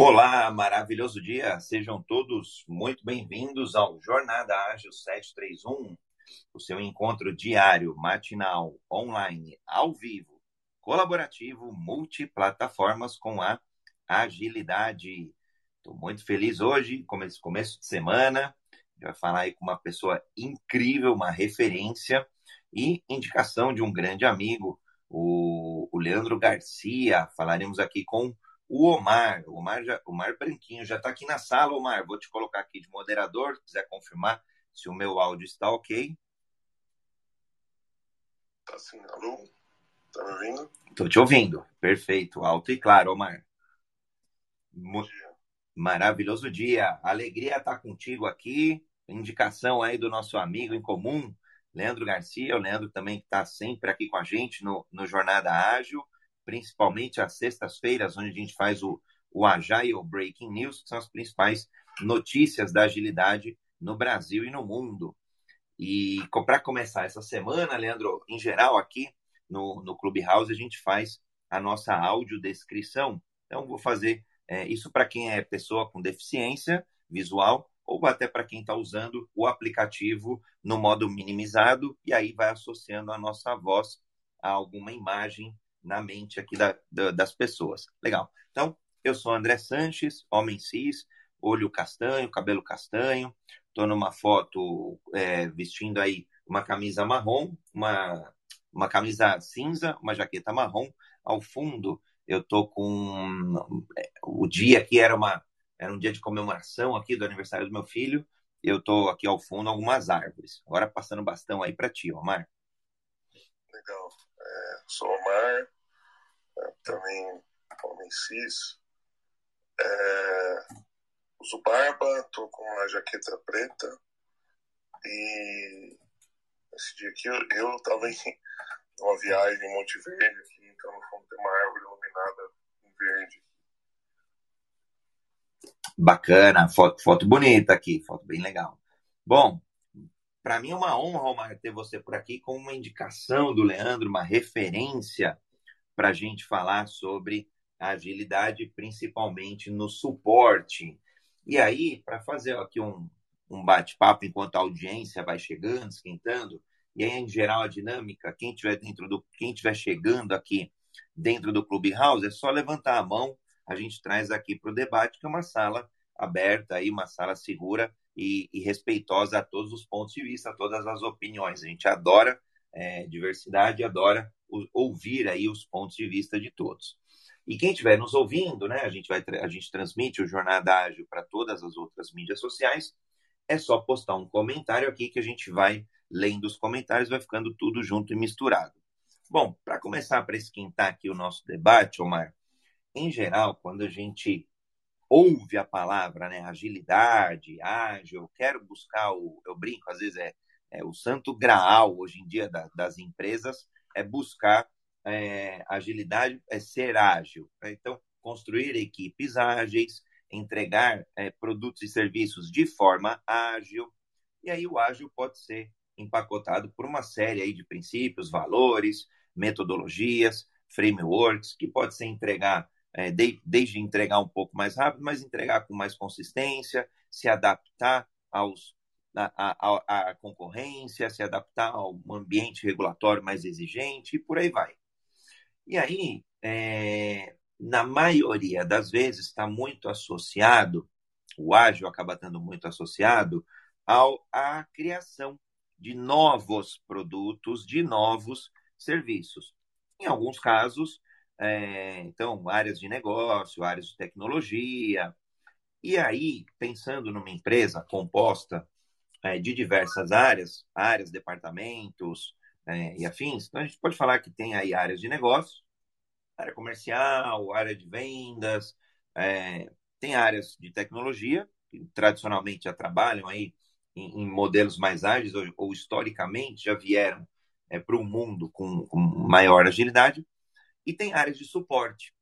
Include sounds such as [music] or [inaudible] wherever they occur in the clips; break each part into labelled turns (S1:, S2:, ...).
S1: Olá, maravilhoso dia. Sejam todos muito bem-vindos ao Jornada Ágil 731, o seu encontro diário, matinal, online, ao vivo, colaborativo, multiplataformas com a agilidade. Estou muito feliz hoje, começo, começo de semana. Vai falar aí com uma pessoa incrível, uma referência e indicação de um grande amigo, o, o Leandro Garcia. Falaremos aqui com o Omar, o Omar, já, Omar Branquinho já está aqui na sala, Omar. Vou te colocar aqui de moderador, se quiser confirmar se o meu áudio está ok.
S2: Tá sim, alô? Tá me ouvindo?
S1: Estou te ouvindo. Perfeito, alto e claro, Omar. Mo Maravilhoso dia. Alegria estar tá contigo aqui. Indicação aí do nosso amigo em comum, Leandro Garcia. O Leandro também está sempre aqui com a gente no, no Jornada Ágil principalmente às sextas-feiras, onde a gente faz o, o Agile Breaking News, que são as principais notícias da agilidade no Brasil e no mundo. E para começar essa semana, Leandro, em geral aqui no, no Clubhouse, a gente faz a nossa audiodescrição. Então, vou fazer é, isso para quem é pessoa com deficiência visual ou até para quem está usando o aplicativo no modo minimizado e aí vai associando a nossa voz a alguma imagem na mente aqui da, da, das pessoas. Legal. Então, eu sou André Sanches, homem cis, olho castanho, cabelo castanho. Estou numa foto é, vestindo aí uma camisa marrom, uma, uma camisa cinza, uma jaqueta marrom. Ao fundo, eu estou com o dia aqui era uma era um dia de comemoração aqui do aniversário do meu filho. Eu estou aqui ao fundo algumas árvores. Agora passando bastão aí para ti, Omar.
S2: Legal. É, sou Omar, é, também homem cis. É, uso barba, tô com uma jaqueta preta. E esse dia aqui eu, eu tava em uma viagem em Monte Verde, aqui, então no fundo tem uma árvore iluminada em verde.
S1: Bacana, foto, foto bonita aqui, foto bem legal. Bom, para mim é uma honra, Omar, ter você por aqui com uma indicação do Leandro, uma referência para a gente falar sobre agilidade, principalmente no suporte. E aí, para fazer aqui um, um bate-papo enquanto a audiência vai chegando, esquentando, e aí, em geral, a dinâmica, quem estiver dentro do, quem estiver chegando aqui dentro do Clubhouse, é só levantar a mão, a gente traz aqui para o debate, que é uma sala aberta, aí, uma sala segura, e, e, respeitosa a todos os pontos de vista, a todas as opiniões. A gente adora é, diversidade, adora o, ouvir aí os pontos de vista de todos. E quem estiver nos ouvindo, né, a gente vai a gente transmite o Jornada Ágil para todas as outras mídias sociais. É só postar um comentário aqui que a gente vai lendo os comentários, vai ficando tudo junto e misturado. Bom, para começar para esquentar aqui o nosso debate, Omar, em geral, quando a gente ouve a palavra, né, agilidade, ágil, quero buscar o, eu brinco, às vezes é, é o santo graal hoje em dia da, das empresas é buscar é, agilidade, é ser ágil. Né? Então, construir equipes ágeis, entregar é, produtos e serviços de forma ágil. E aí o ágil pode ser empacotado por uma série aí de princípios, valores, metodologias, frameworks, que pode ser entregar é, de, desde entregar um pouco mais rápido, mas entregar com mais consistência, se adaptar aos, a, a, a concorrência, se adaptar a um ambiente regulatório mais exigente e por aí vai. E aí, é, na maioria das vezes, está muito associado, o ágil acaba estando muito associado ao, à criação de novos produtos, de novos serviços. Em alguns casos, é, então, áreas de negócio, áreas de tecnologia. E aí, pensando numa empresa composta é, de diversas áreas, áreas, departamentos é, e afins, então a gente pode falar que tem aí áreas de negócio, área comercial, área de vendas, é, tem áreas de tecnologia, que tradicionalmente já trabalham aí em, em modelos mais ágeis ou, ou historicamente já vieram é, para o mundo com, com maior agilidade, e tem áreas de suporte,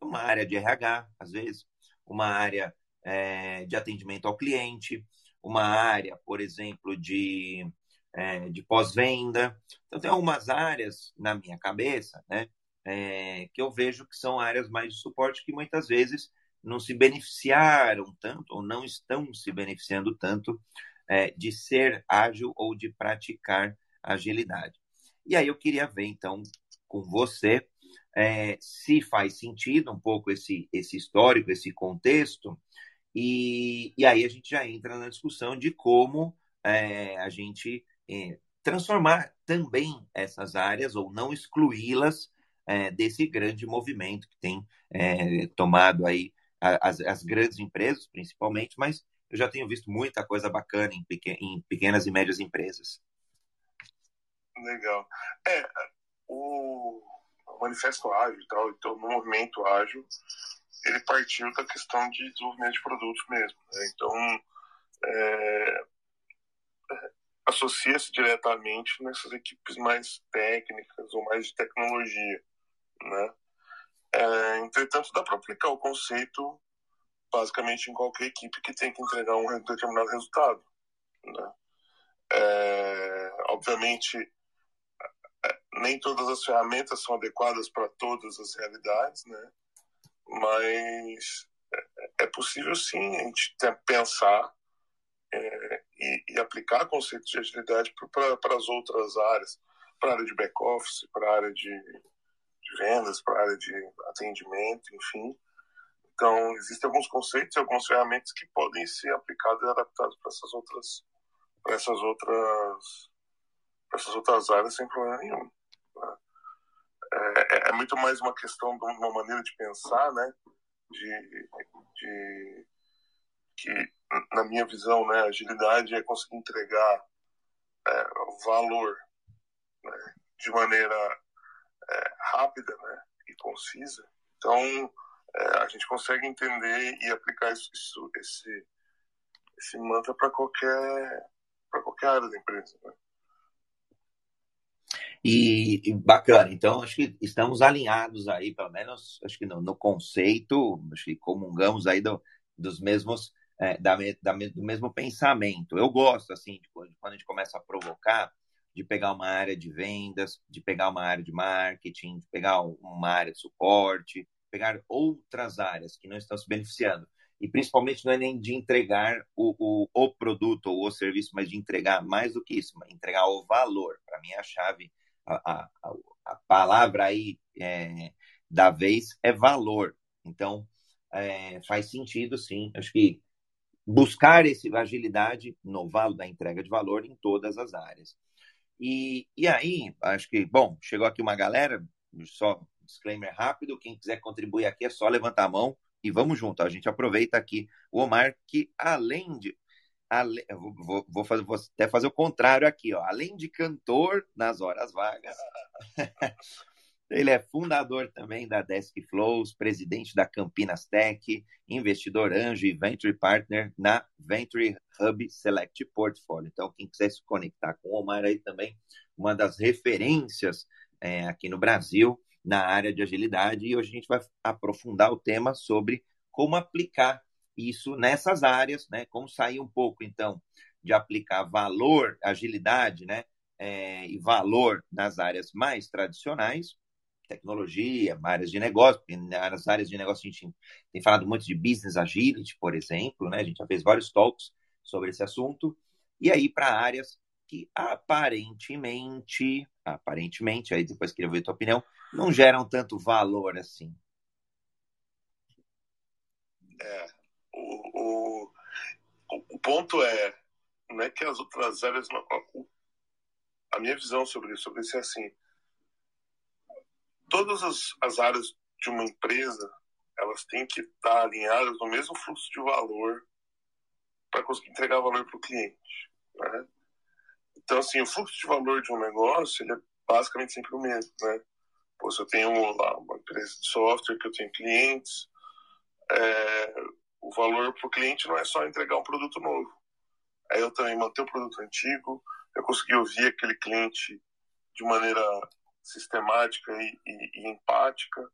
S1: uma área de RH, às vezes, uma área é, de atendimento ao cliente, uma área, por exemplo, de, é, de pós-venda. Então, tem algumas áreas na minha cabeça, né, é, que eu vejo que são áreas mais de suporte que muitas vezes não se beneficiaram tanto ou não estão se beneficiando tanto é, de ser ágil ou de praticar agilidade. E aí eu queria ver, então, com você, é, se faz sentido um pouco esse, esse histórico, esse contexto, e, e aí a gente já entra na discussão de como é, a gente é, transformar também essas áreas ou não excluí-las é, desse grande movimento que tem é, tomado aí as, as, grandes empresas, principalmente, mas eu já tenho visto muita coisa bacana em, pequen, em pequenas e médias empresas.
S2: Legal. É, o Manifesto Ágil e tal, então, no movimento ágil, ele partiu da questão de desenvolvimento de produtos mesmo. Né? Então, é, associa-se diretamente nessas equipes mais técnicas ou mais de tecnologia. Né? É, entretanto, dá para aplicar o conceito basicamente em qualquer equipe que tem que entregar um determinado resultado. Né? É, obviamente, é, nem todas as ferramentas são adequadas para todas as realidades, né? mas é, é possível sim a gente pensar é, e, e, aplicar conceitos de agilidade para as outras áreas, para a área de back-office, para a área de, de vendas, para a área de atendimento, enfim. Então, existem alguns conceitos e algumas ferramentas que podem ser aplicadas e adaptadas para essas outras, para essas outras, para essas outras áreas sem problema nenhum. Né? É, é, muito mais uma questão de uma maneira de pensar, né? De, de que, na minha visão, né, agilidade é conseguir entregar é, valor né, de maneira é, rápida né, e concisa. Então, é, a gente consegue entender e aplicar isso, isso esse, esse mantra para qualquer, qualquer área da empresa. Né?
S1: E, e, bacana, então acho que estamos alinhados aí, pelo menos acho que no, no conceito, acho que comungamos aí do, dos mesmos, é, da, da, do mesmo pensamento. Eu gosto, assim, de quando a gente começa a provocar, de pegar uma área de vendas, de pegar uma área de marketing, de pegar uma área de suporte, pegar outras áreas que não estão se beneficiando. E principalmente não é nem de entregar o, o, o produto ou o serviço, mas de entregar mais do que isso, entregar o valor. Para mim, a chave, a, a, palavra aí é, da vez é valor. Então, é, faz sentido, sim. Acho que buscar esse agilidade no valo da entrega de valor em todas as áreas. E, e aí, acho que, bom, chegou aqui uma galera, só disclaimer rápido. Quem quiser contribuir aqui é só levantar a mão e vamos junto. A gente aproveita aqui o Omar, que além de. Ale, vou, vou, fazer, vou até fazer o contrário aqui, ó. Além de cantor nas horas vagas, [laughs] ele é fundador também da Desk Flows, presidente da Campinas Tech, investidor anjo e venture partner na Venture Hub Select Portfolio. Então, quem quiser se conectar com o Omar aí também, uma das referências é, aqui no Brasil na área de agilidade e hoje a gente vai aprofundar o tema sobre como aplicar isso nessas áreas, né? Como sair um pouco então de aplicar valor, agilidade, né? É, e valor nas áreas mais tradicionais, tecnologia, áreas de negócio, nas áreas de negócio a gente tem falado muito de business agility, por exemplo, né? A gente já fez vários talks sobre esse assunto. E aí para áreas que aparentemente, aparentemente, aí depois queria ver a tua opinião, não geram tanto valor assim.
S2: É, ponto é, não é que as outras áreas, a minha visão sobre isso, sobre isso é assim, todas as, as áreas de uma empresa, elas têm que estar alinhadas no mesmo fluxo de valor para conseguir entregar valor para o cliente, né? Então, assim, o fluxo de valor de um negócio, ele é basicamente sempre o mesmo, né? Pô, se eu tenho lá uma empresa de software que eu tenho clientes, é, o valor para o cliente não é só entregar um produto novo. É eu também manter o produto antigo, eu conseguir ouvir aquele cliente de maneira sistemática e, e, e empática,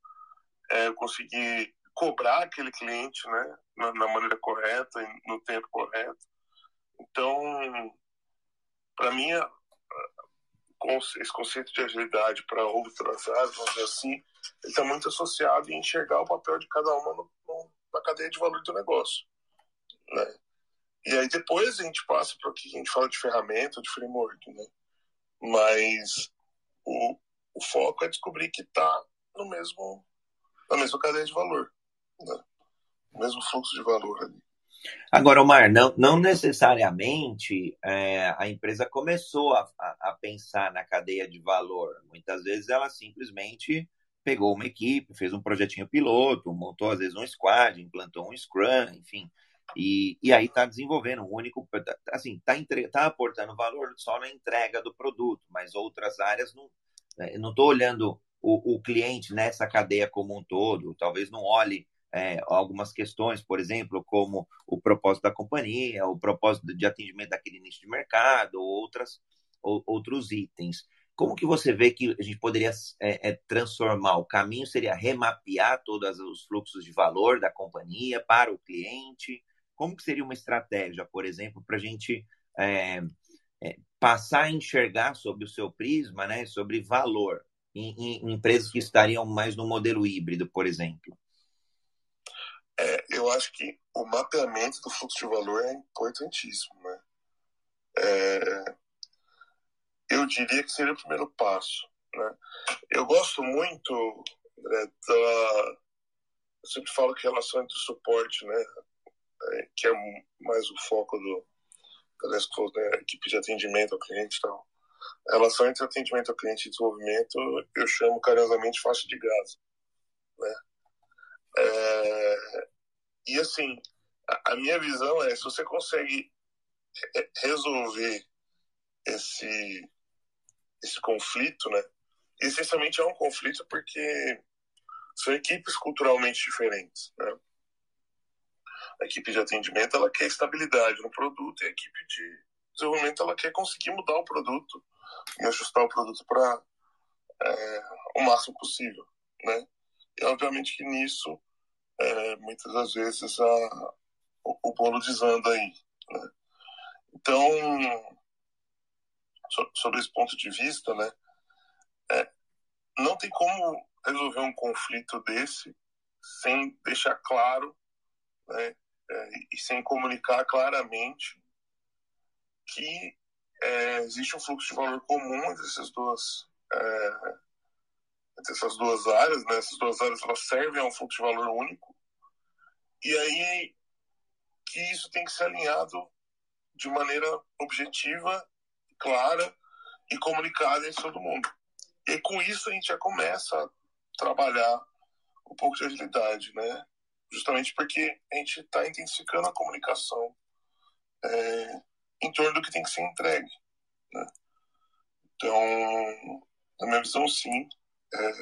S2: é, eu conseguir cobrar aquele cliente né, na, na maneira correta, no tempo correto. Então, para mim, esse conceito de agilidade para outras áreas, vamos dizer assim, ele está muito associado em enxergar o papel de cada uma no, cadeia de valor do negócio. Né? E aí depois a gente passa para o que a gente fala de ferramenta, de framework. Né? Mas o, o foco é descobrir que está no mesmo, na mesma cadeia de valor. Né? O mesmo fluxo de valor ali.
S1: Agora, Omar, não, não necessariamente é, a empresa começou a, a, a, pensar na cadeia de valor. Muitas vezes ela simplesmente pegou uma equipe, fez um projetinho piloto, montou às vezes um squad, implantou um Scrum, enfim. E, e aí está desenvolvendo um único, assim, está tá aportando valor só na entrega do produto, mas outras áreas não. Né, não estou olhando o, o cliente nessa cadeia como um todo, talvez não olhe é, algumas questões, por exemplo, como o propósito da companhia, o propósito de atendimento daquele nicho de mercado, ou outras, ou, outros itens. Como que você vê que a gente poderia é, é, transformar? O caminho seria remapear todos os fluxos de valor da companhia para o cliente? Como que seria uma estratégia, por exemplo, para a gente é, é, passar a enxergar sobre o seu prisma, né, sobre valor em, em empresas que estariam mais no modelo híbrido, por exemplo?
S2: É, eu acho que o mapeamento do fluxo de valor é importantíssimo, né? É, eu diria que seria o primeiro passo, né? Eu gosto muito né, da... Eu sempre falo que relação entre suporte, né? É, que é mais o foco do da né, equipe de atendimento ao cliente e tal. A relação entre atendimento ao cliente e desenvolvimento eu chamo carinhosamente faixa de gás, né? É, e assim, a, a, minha visão é, se você consegue resolver esse, esse conflito, né? Essencialmente é um conflito porque são equipes culturalmente diferentes, né? A equipe de atendimento, ela quer estabilidade no produto e a equipe de desenvolvimento, ela quer conseguir mudar o produto e ajustar o produto para é, o máximo possível, né? E obviamente que nisso é, muitas das vezes a, o, o bolo desanda aí. Né? Então, so, sobre esse ponto de vista, né, é, não tem como resolver um conflito desse sem deixar claro né, é, e sem comunicar claramente que é, existe um fluxo de valor comum entre essas duas é, entre essas duas áreas, né? Essas duas áreas elas servem a um fluxo de valor único. E aí que isso tem que ser alinhado de maneira objetiva, clara e comunicada em todo mundo. E com isso a gente já começa a trabalhar um pouco de agilidade, né? Justamente porque a gente está intensificando a comunicação é, em torno do que tem que ser entregue. Né? Então, na minha visão, sim, é,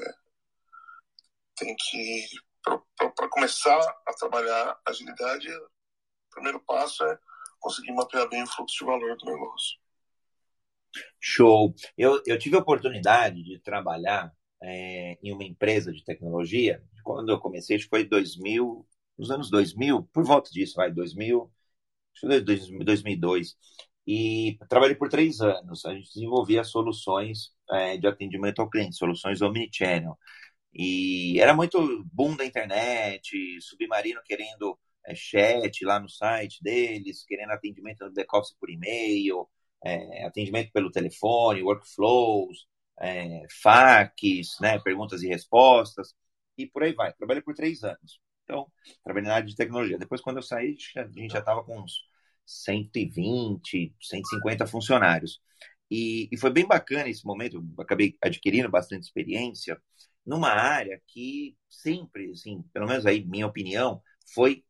S2: tem que, para começar a trabalhar agilidade, o primeiro passo é conseguir mapear bem o fluxo de valor do negócio.
S1: Show. Eu, eu tive a oportunidade de trabalhar é, em uma empresa de tecnologia. Quando eu comecei, acho que foi 2000, nos anos 2000, por volta disso, vai, 2000, acho que 2002. E trabalhei por três anos. A gente desenvolvia soluções é, de atendimento ao cliente, soluções omnichannel. E era muito boom da internet, Submarino querendo é, chat lá no site deles, querendo atendimento no back-office por e-mail, é, atendimento pelo telefone, workflows, é, né, perguntas e respostas, e por aí vai. Trabalhei por três anos. Então, trabalhei na área de tecnologia. Depois, quando eu saí, a gente já estava com uns 120, 150 funcionários. E, e, foi bem bacana esse momento, acabei adquirindo bastante experiência numa área que sempre, assim, pelo menos aí, minha opinião, foi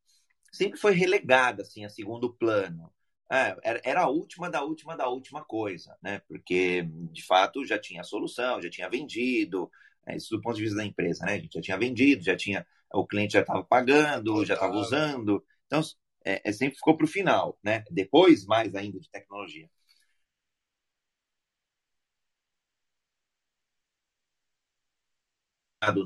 S1: sempre foi relegada assim a segundo plano. É, era, a última da última da última coisa, né? Porque de fato já tinha solução, já tinha vendido, é, isso do ponto de vista da empresa, né? A gente já tinha vendido, já tinha o cliente já estava pagando, já estava usando, então é, é sempre ficou para o final, né? Depois mais ainda de tecnologia.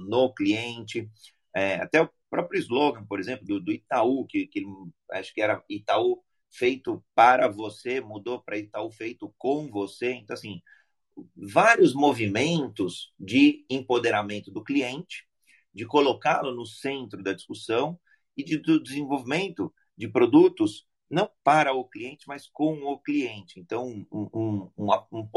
S1: no cliente, é, até o próprio slogan, por exemplo, do, do Itaú, que, que acho que era Itaú feito para você, mudou para Itaú feito com você. Então, assim, vários movimentos de empoderamento do cliente, de colocá-lo no centro da discussão e de, do desenvolvimento de produtos não para o cliente, mas com o cliente. Então, um, um, um,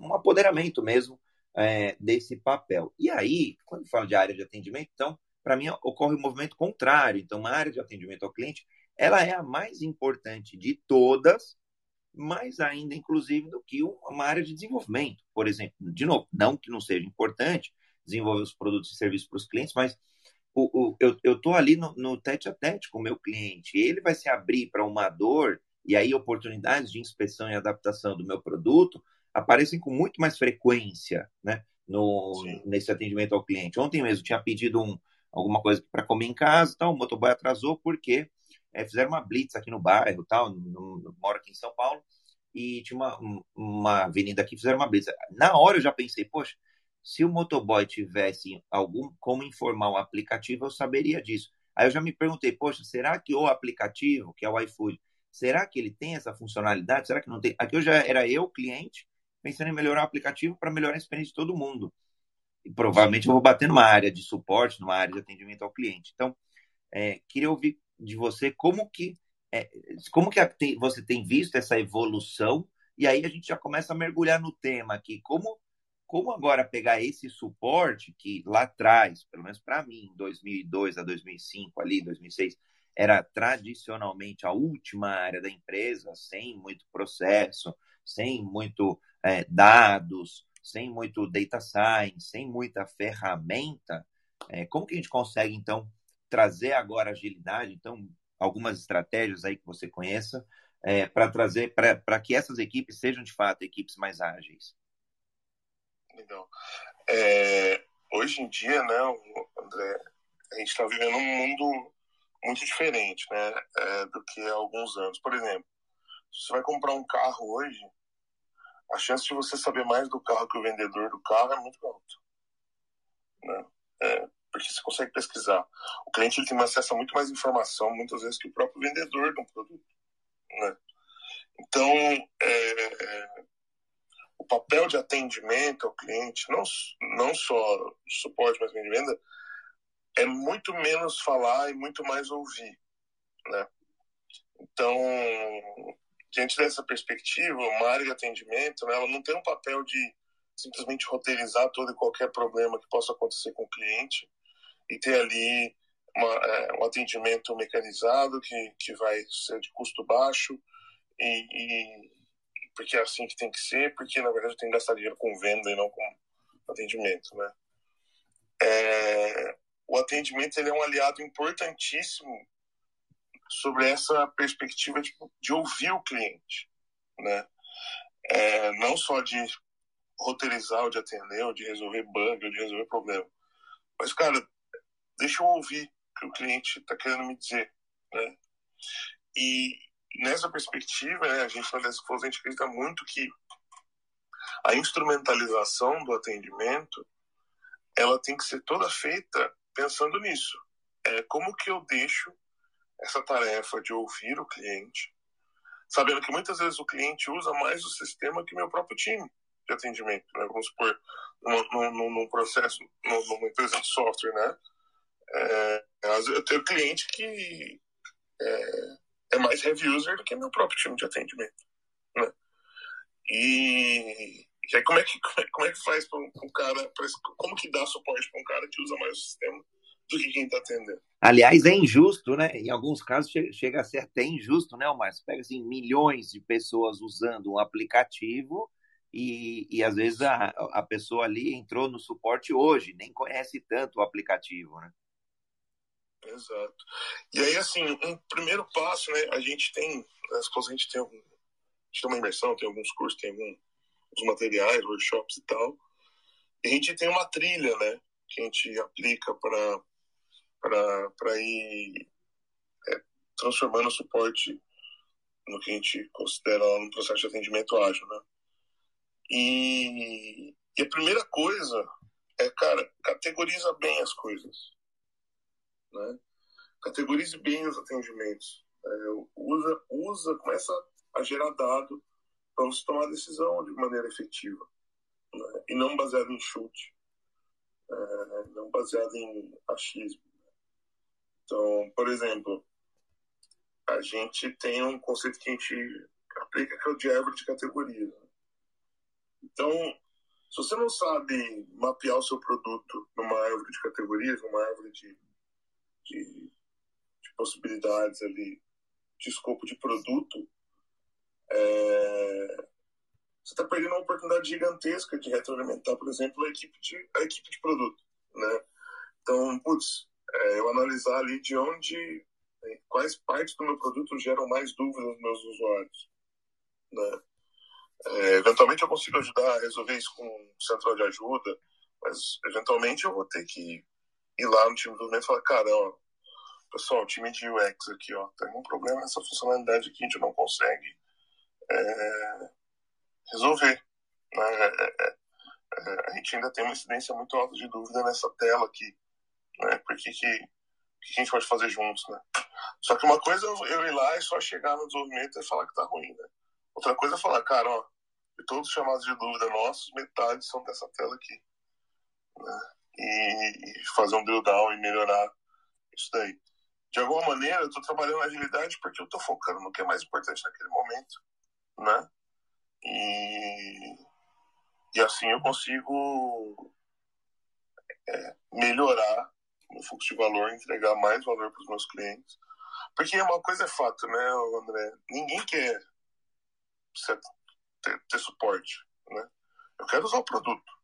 S1: um apoderamento mesmo é, desse papel. E aí, quando falo de área de atendimento, então, para mim, ocorre o um movimento contrário. Então, uma área de atendimento ao cliente, ela é a mais importante de todas, mais ainda, inclusive, do que uma área de desenvolvimento. Por exemplo, de novo, não que não seja importante desenvolver os produtos e serviços para os clientes, mas o, o, eu estou ali no, no tete a tete com o meu cliente. Ele vai se abrir para uma dor e aí oportunidades de inspeção e adaptação do meu produto aparecem com muito mais frequência né, no, nesse atendimento ao cliente. Ontem mesmo tinha pedido um, alguma coisa para comer em casa, tal, o motoboy atrasou porque é, fizeram uma blitz aqui no bairro, tal, no, moro aqui em São Paulo, e tinha uma, uma avenida aqui, fizeram uma blitz. Na hora eu já pensei, poxa, se o motoboy tivesse algum como informar o aplicativo, eu saberia disso. Aí eu já me perguntei, poxa, será que o aplicativo, que é o iFood, será que ele tem essa funcionalidade? Será que não tem? Aqui eu já era eu, cliente, pensando em melhorar o aplicativo para melhorar a experiência de todo mundo. E provavelmente eu vou bater numa área de suporte, numa área de atendimento ao cliente. Então, é, queria ouvir de você como que é, como que você tem visto essa evolução? E aí a gente já começa a mergulhar no tema aqui. Como como agora pegar esse suporte que lá atrás, pelo menos para mim, 2002 a 2005 ali, 2006, era tradicionalmente a última área da empresa, sem muito processo, sem muito é, dados, sem muito data science, sem muita ferramenta, é, como que a gente consegue, então, trazer agora agilidade? Então, algumas estratégias aí que você conheça é, para trazer, para que essas equipes sejam, de fato, equipes mais ágeis.
S2: Legal. É, hoje em dia, né, André, a gente está vivendo um mundo muito diferente né, é, do que há alguns anos. Por exemplo, se você vai comprar um carro hoje, a chance de você saber mais do carro que o vendedor do carro é muito alta. Né? É, porque você consegue pesquisar. O cliente ele tem acesso a muito mais informação, muitas vezes, que o próprio vendedor do produto. Né? Então, é, o papel de atendimento ao cliente, não, não só de suporte, mas de venda, é muito menos falar e muito mais ouvir. Né? Então, diante dessa perspectiva, uma área de atendimento, né, ela não tem um papel de simplesmente roteirizar todo e qualquer problema que possa acontecer com o cliente e ter ali uma, é, um atendimento mecanizado que, que vai ser de custo baixo e, e, porque é assim que tem que ser, porque na verdade tem que gastar dinheiro com venda e não com atendimento, né? É, o atendimento ele é um aliado importantíssimo sobre essa perspectiva de, de ouvir o cliente, né? É, não só de roteirizar ou de atender, ou de resolver bug, ou de resolver problema. Mas, cara, deixa eu ouvir o que o cliente está querendo me dizer, né? E nessa perspectiva, né, a gente na Desk a gente acredita muito que a instrumentalização do atendimento ela tem que ser toda feita pensando nisso. É, como que eu deixo essa tarefa de ouvir o cliente, sabendo que muitas vezes o cliente usa mais o sistema que meu próprio time de atendimento. Né? Vamos supor, num, num, num processo, numa empresa de software, né? É, eu tenho cliente que é, é, mais heavy user do que meu próprio time de atendimento. Né? E, e aí como é que, como é, como é que faz para um cara, pra, como que dá suporte para um cara que usa mais o sistema do que quem está atendendo?
S1: Aliás, é injusto, né? Em alguns casos chega a ser até injusto, né, Omar? Pega assim, milhões de pessoas usando um aplicativo e, e às vezes a, a pessoa ali entrou no suporte hoje, nem conhece tanto o aplicativo, né?
S2: Exato. E aí, assim, um primeiro passo, né? A gente tem, as coisas a gente tem, algum, a gente tem uma imersão, tem alguns cursos, tem alguns materiais, workshops e tal. E a gente tem uma trilha, né? Que a gente aplica para ir é, transformando o suporte no que a gente considera no processo de atendimento ágil, né? E, e a primeira coisa é, cara, categoriza bem as coisas, né? Categorize bem os atendimentos, é, usa, usa, começa a gerar dado para você tomar decisão de maneira efetiva né? e não baseado em chute, é, não baseado em achismo. Então, por exemplo, a gente tem um conceito que a gente aplica que é o de árvore de categoria. Né? Então, se você não sabe mapear o seu produto numa árvore de categorias, numa árvore de, de, de possibilidades ali, de escopo de produto, é, você está perdendo uma oportunidade gigantesca de retroalimentar, por exemplo, a equipe de, a equipe de produto. Né? Então, putz, é, eu analisar ali de onde, né, quais partes do meu produto geram mais dúvidas nos meus usuários. Né? É, eventualmente eu consigo ajudar a resolver isso com um central de ajuda, mas eventualmente eu vou ter que ir lá no time do desenvolvimento e falar, cara, ó, pessoal, time de UX aqui, ó, tem um problema nessa funcionalidade que a gente não consegue é, resolver. Né? É, é, é, a gente ainda tem uma incidência muito alta de dúvida nessa tela aqui. Né? Por que, que, que a gente pode fazer juntos, né? Só que uma coisa é eu ir lá e só chegar no desenvolvimento e falar que tá ruim, né? Outra coisa é falar, cara, ó, de todos os chamados de dúvida nossos, metade são dessa tela aqui. Né? E, e fazer um drill down e melhorar isso daí. De alguma maneira, eu estou trabalhando agilidade porque eu estou focando no que é mais importante naquele momento, né? E, e assim eu consigo é, melhorar o fluxo de valor, entregar mais valor para os meus clientes. Porque uma coisa é fato, né, André? Ninguém quer ter, ter suporte, né? Eu quero usar o produto.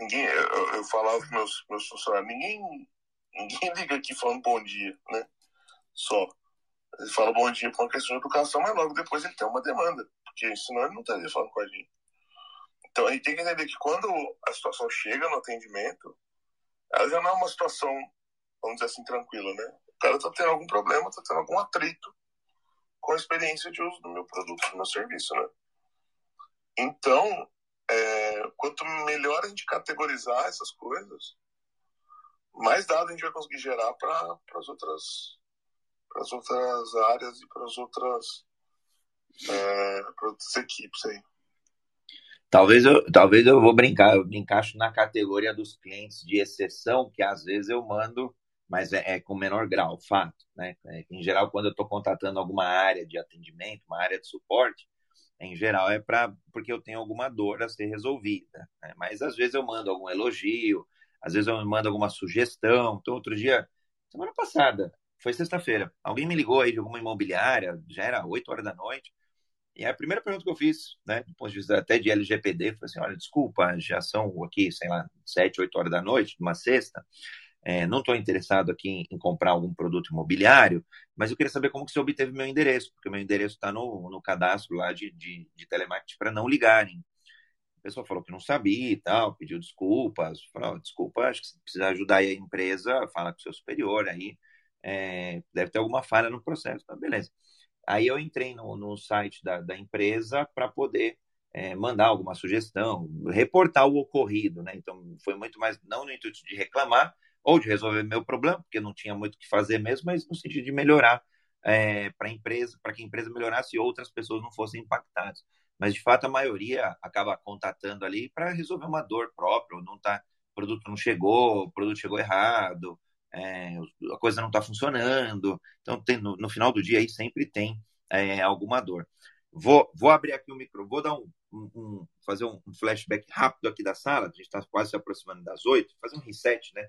S2: Ninguém, eu, eu falava para meus, meus funcionários, ninguém, ninguém [laughs] liga aqui falando bom dia, né? Só. Ele fala bom dia por uma questão de educação, mas logo depois ele tem uma demanda, porque senão ele não estaria falando com a gente. Então a gente tem que entender que quando a situação chega no atendimento, ela já não é uma situação, vamos dizer assim, tranquila, né? O cara está tendo algum problema, está tendo algum atrito com a experiência de uso do meu produto, do meu serviço, né? Então, é, quanto melhor a gente categorizar essas coisas, mais dados a gente vai conseguir gerar para as outras, as outras áreas e para as outras, é, outras equipes aí.
S1: Talvez eu, talvez eu vou brincar, eu me encaixo na categoria dos clientes de exceção, que às vezes eu mando, mas é, é com menor grau, fato. Né? É, em geral, quando eu estou contratando alguma área de atendimento, uma área de suporte, em geral é para porque eu tenho alguma dor a ser resolvida. Né? Mas às vezes eu mando algum elogio, às vezes eu mando alguma sugestão. Então, outro dia, semana passada, foi sexta-feira, alguém me ligou aí de alguma imobiliária, já era 8 horas da noite, e a primeira pergunta que eu fiz, né, do ponto de vista até de LGPD, foi assim: olha, desculpa, já são aqui, sei lá, 7, 8 horas da noite, uma sexta. É, não estou interessado aqui em, em, comprar algum produto imobiliário, mas eu queria saber como que você obteve meu endereço, porque meu endereço está no, no cadastro lá de, de, de telemarketing para não ligarem. A pessoa falou que não sabia e tal, pediu desculpas, falou, desculpa, acho que você precisa ajudar a empresa, fala com o seu superior aí, é, deve ter alguma falha no processo, tá, beleza. Aí eu entrei no, no site da, da empresa para poder é, mandar alguma sugestão, reportar o ocorrido, né? Então foi muito mais, não no intuito de reclamar, ou de resolver meu problema, porque não tinha muito o que fazer mesmo, mas no sentido de melhorar é, para a empresa, para que a empresa melhorasse e outras pessoas não fossem impactadas. Mas de fato a maioria acaba contatando ali para resolver uma dor própria, ou não tá, o produto não chegou, o produto chegou errado, é, a coisa não está funcionando. Então tem, no, no, final do dia aí sempre tem é, alguma dor. Vou, vou abrir aqui o micro, vou dar um, um, um fazer um flashback rápido aqui da sala, a gente está quase se aproximando das oito, fazer um reset, né?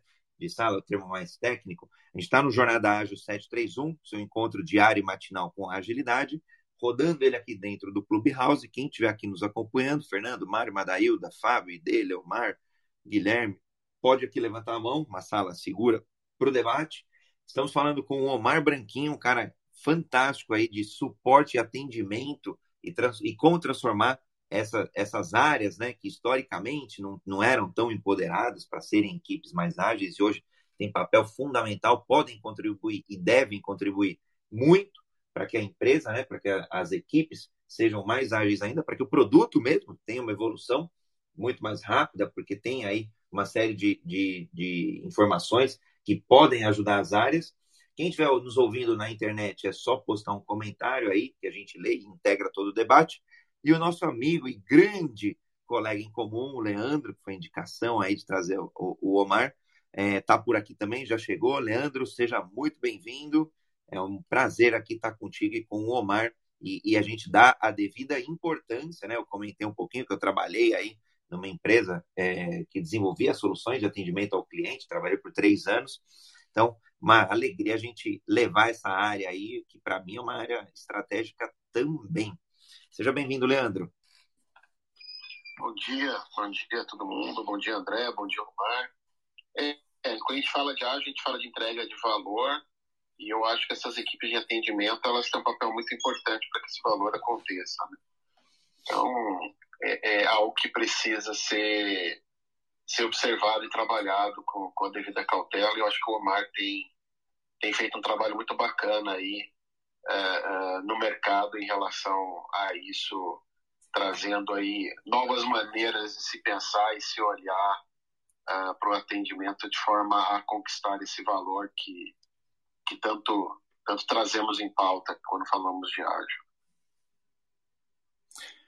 S1: Sala, o termo mais técnico, a gente está no Jornada Ágil 731, seu encontro diário e matinal com agilidade, rodando ele aqui dentro do Clubhouse. Quem estiver aqui nos acompanhando, Fernando, Mário, Madailda, Fábio, Idê, Omar, Guilherme, pode aqui levantar a mão, uma sala segura para o debate. Estamos falando com o Omar Branquinho, um cara fantástico aí de suporte e atendimento e, e como transformar essa, essas áreas, né, que historicamente não, não eram tão empoderadas para serem equipes mais ágeis e hoje têm papel fundamental, podem contribuir e devem contribuir muito para que a empresa, né, para que as equipes sejam mais ágeis ainda, para que o produto mesmo tenha uma evolução muito mais rápida, porque tem aí uma série de, de, de informações que podem ajudar as áreas. Quem estiver nos ouvindo na internet é só postar um comentário aí, que a gente lê e integra todo o debate. E o nosso amigo e grande colega em comum, o Leandro, que foi indicação aí de trazer o, o Omar, está é, tá por aqui também, já chegou. Leandro, seja muito bem-vindo. É um prazer aqui estar contigo e com o Omar e, e, a gente dá a devida importância, né? Eu comentei um pouquinho que eu trabalhei aí numa empresa é, que desenvolvia soluções de atendimento ao cliente, trabalhei por três anos. Então, uma alegria a gente levar essa área aí, que para mim é uma área estratégica também. Seja bem-vindo, Leandro.
S3: Bom dia, bom dia a todo mundo, bom dia André, bom dia Omar. É, é, quando a gente fala de ágil, a gente fala de entrega de valor e eu acho que essas equipes de atendimento elas têm um papel muito importante para que esse valor aconteça. Né? Então, é, é, algo que precisa ser, ser observado e trabalhado com, com a devida cautela. E eu acho que o Omar tem, tem feito um trabalho muito bacana aí é, no mercado em relação a isso, trazendo aí novas maneiras de se pensar e se olhar uh, para o atendimento de forma a conquistar esse valor que, que tanto, tanto trazemos em pauta quando falamos de ágil.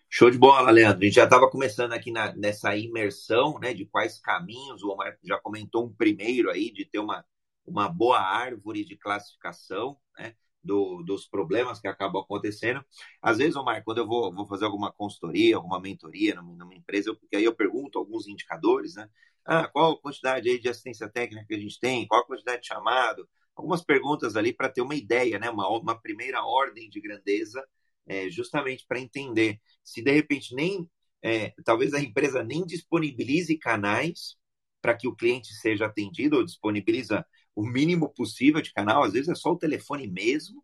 S1: Show de bola, Leandro. A gente já estava começando aqui na, nessa imersão, né, de quais caminhos, o Omar já comentou um primeiro aí, de ter uma, uma boa árvore de classificação, né, do, dos problemas que acabam acontecendo. Às vezes, Omar, quando eu vou, vou fazer alguma consultoria, alguma mentoria numa, numa empresa, eu, porque aí eu pergunto alguns indicadores, né, ah, qual a quantidade aí de assistência técnica que a gente tem, qual a quantidade de chamado, algumas perguntas ali para ter uma ideia, né, uma, uma primeira ordem de grandeza, é, justamente para entender se de repente nem, é, talvez a empresa nem disponibilize canais para que o cliente seja atendido ou disponibiliza o mínimo possível de canal, às vezes é só o telefone mesmo,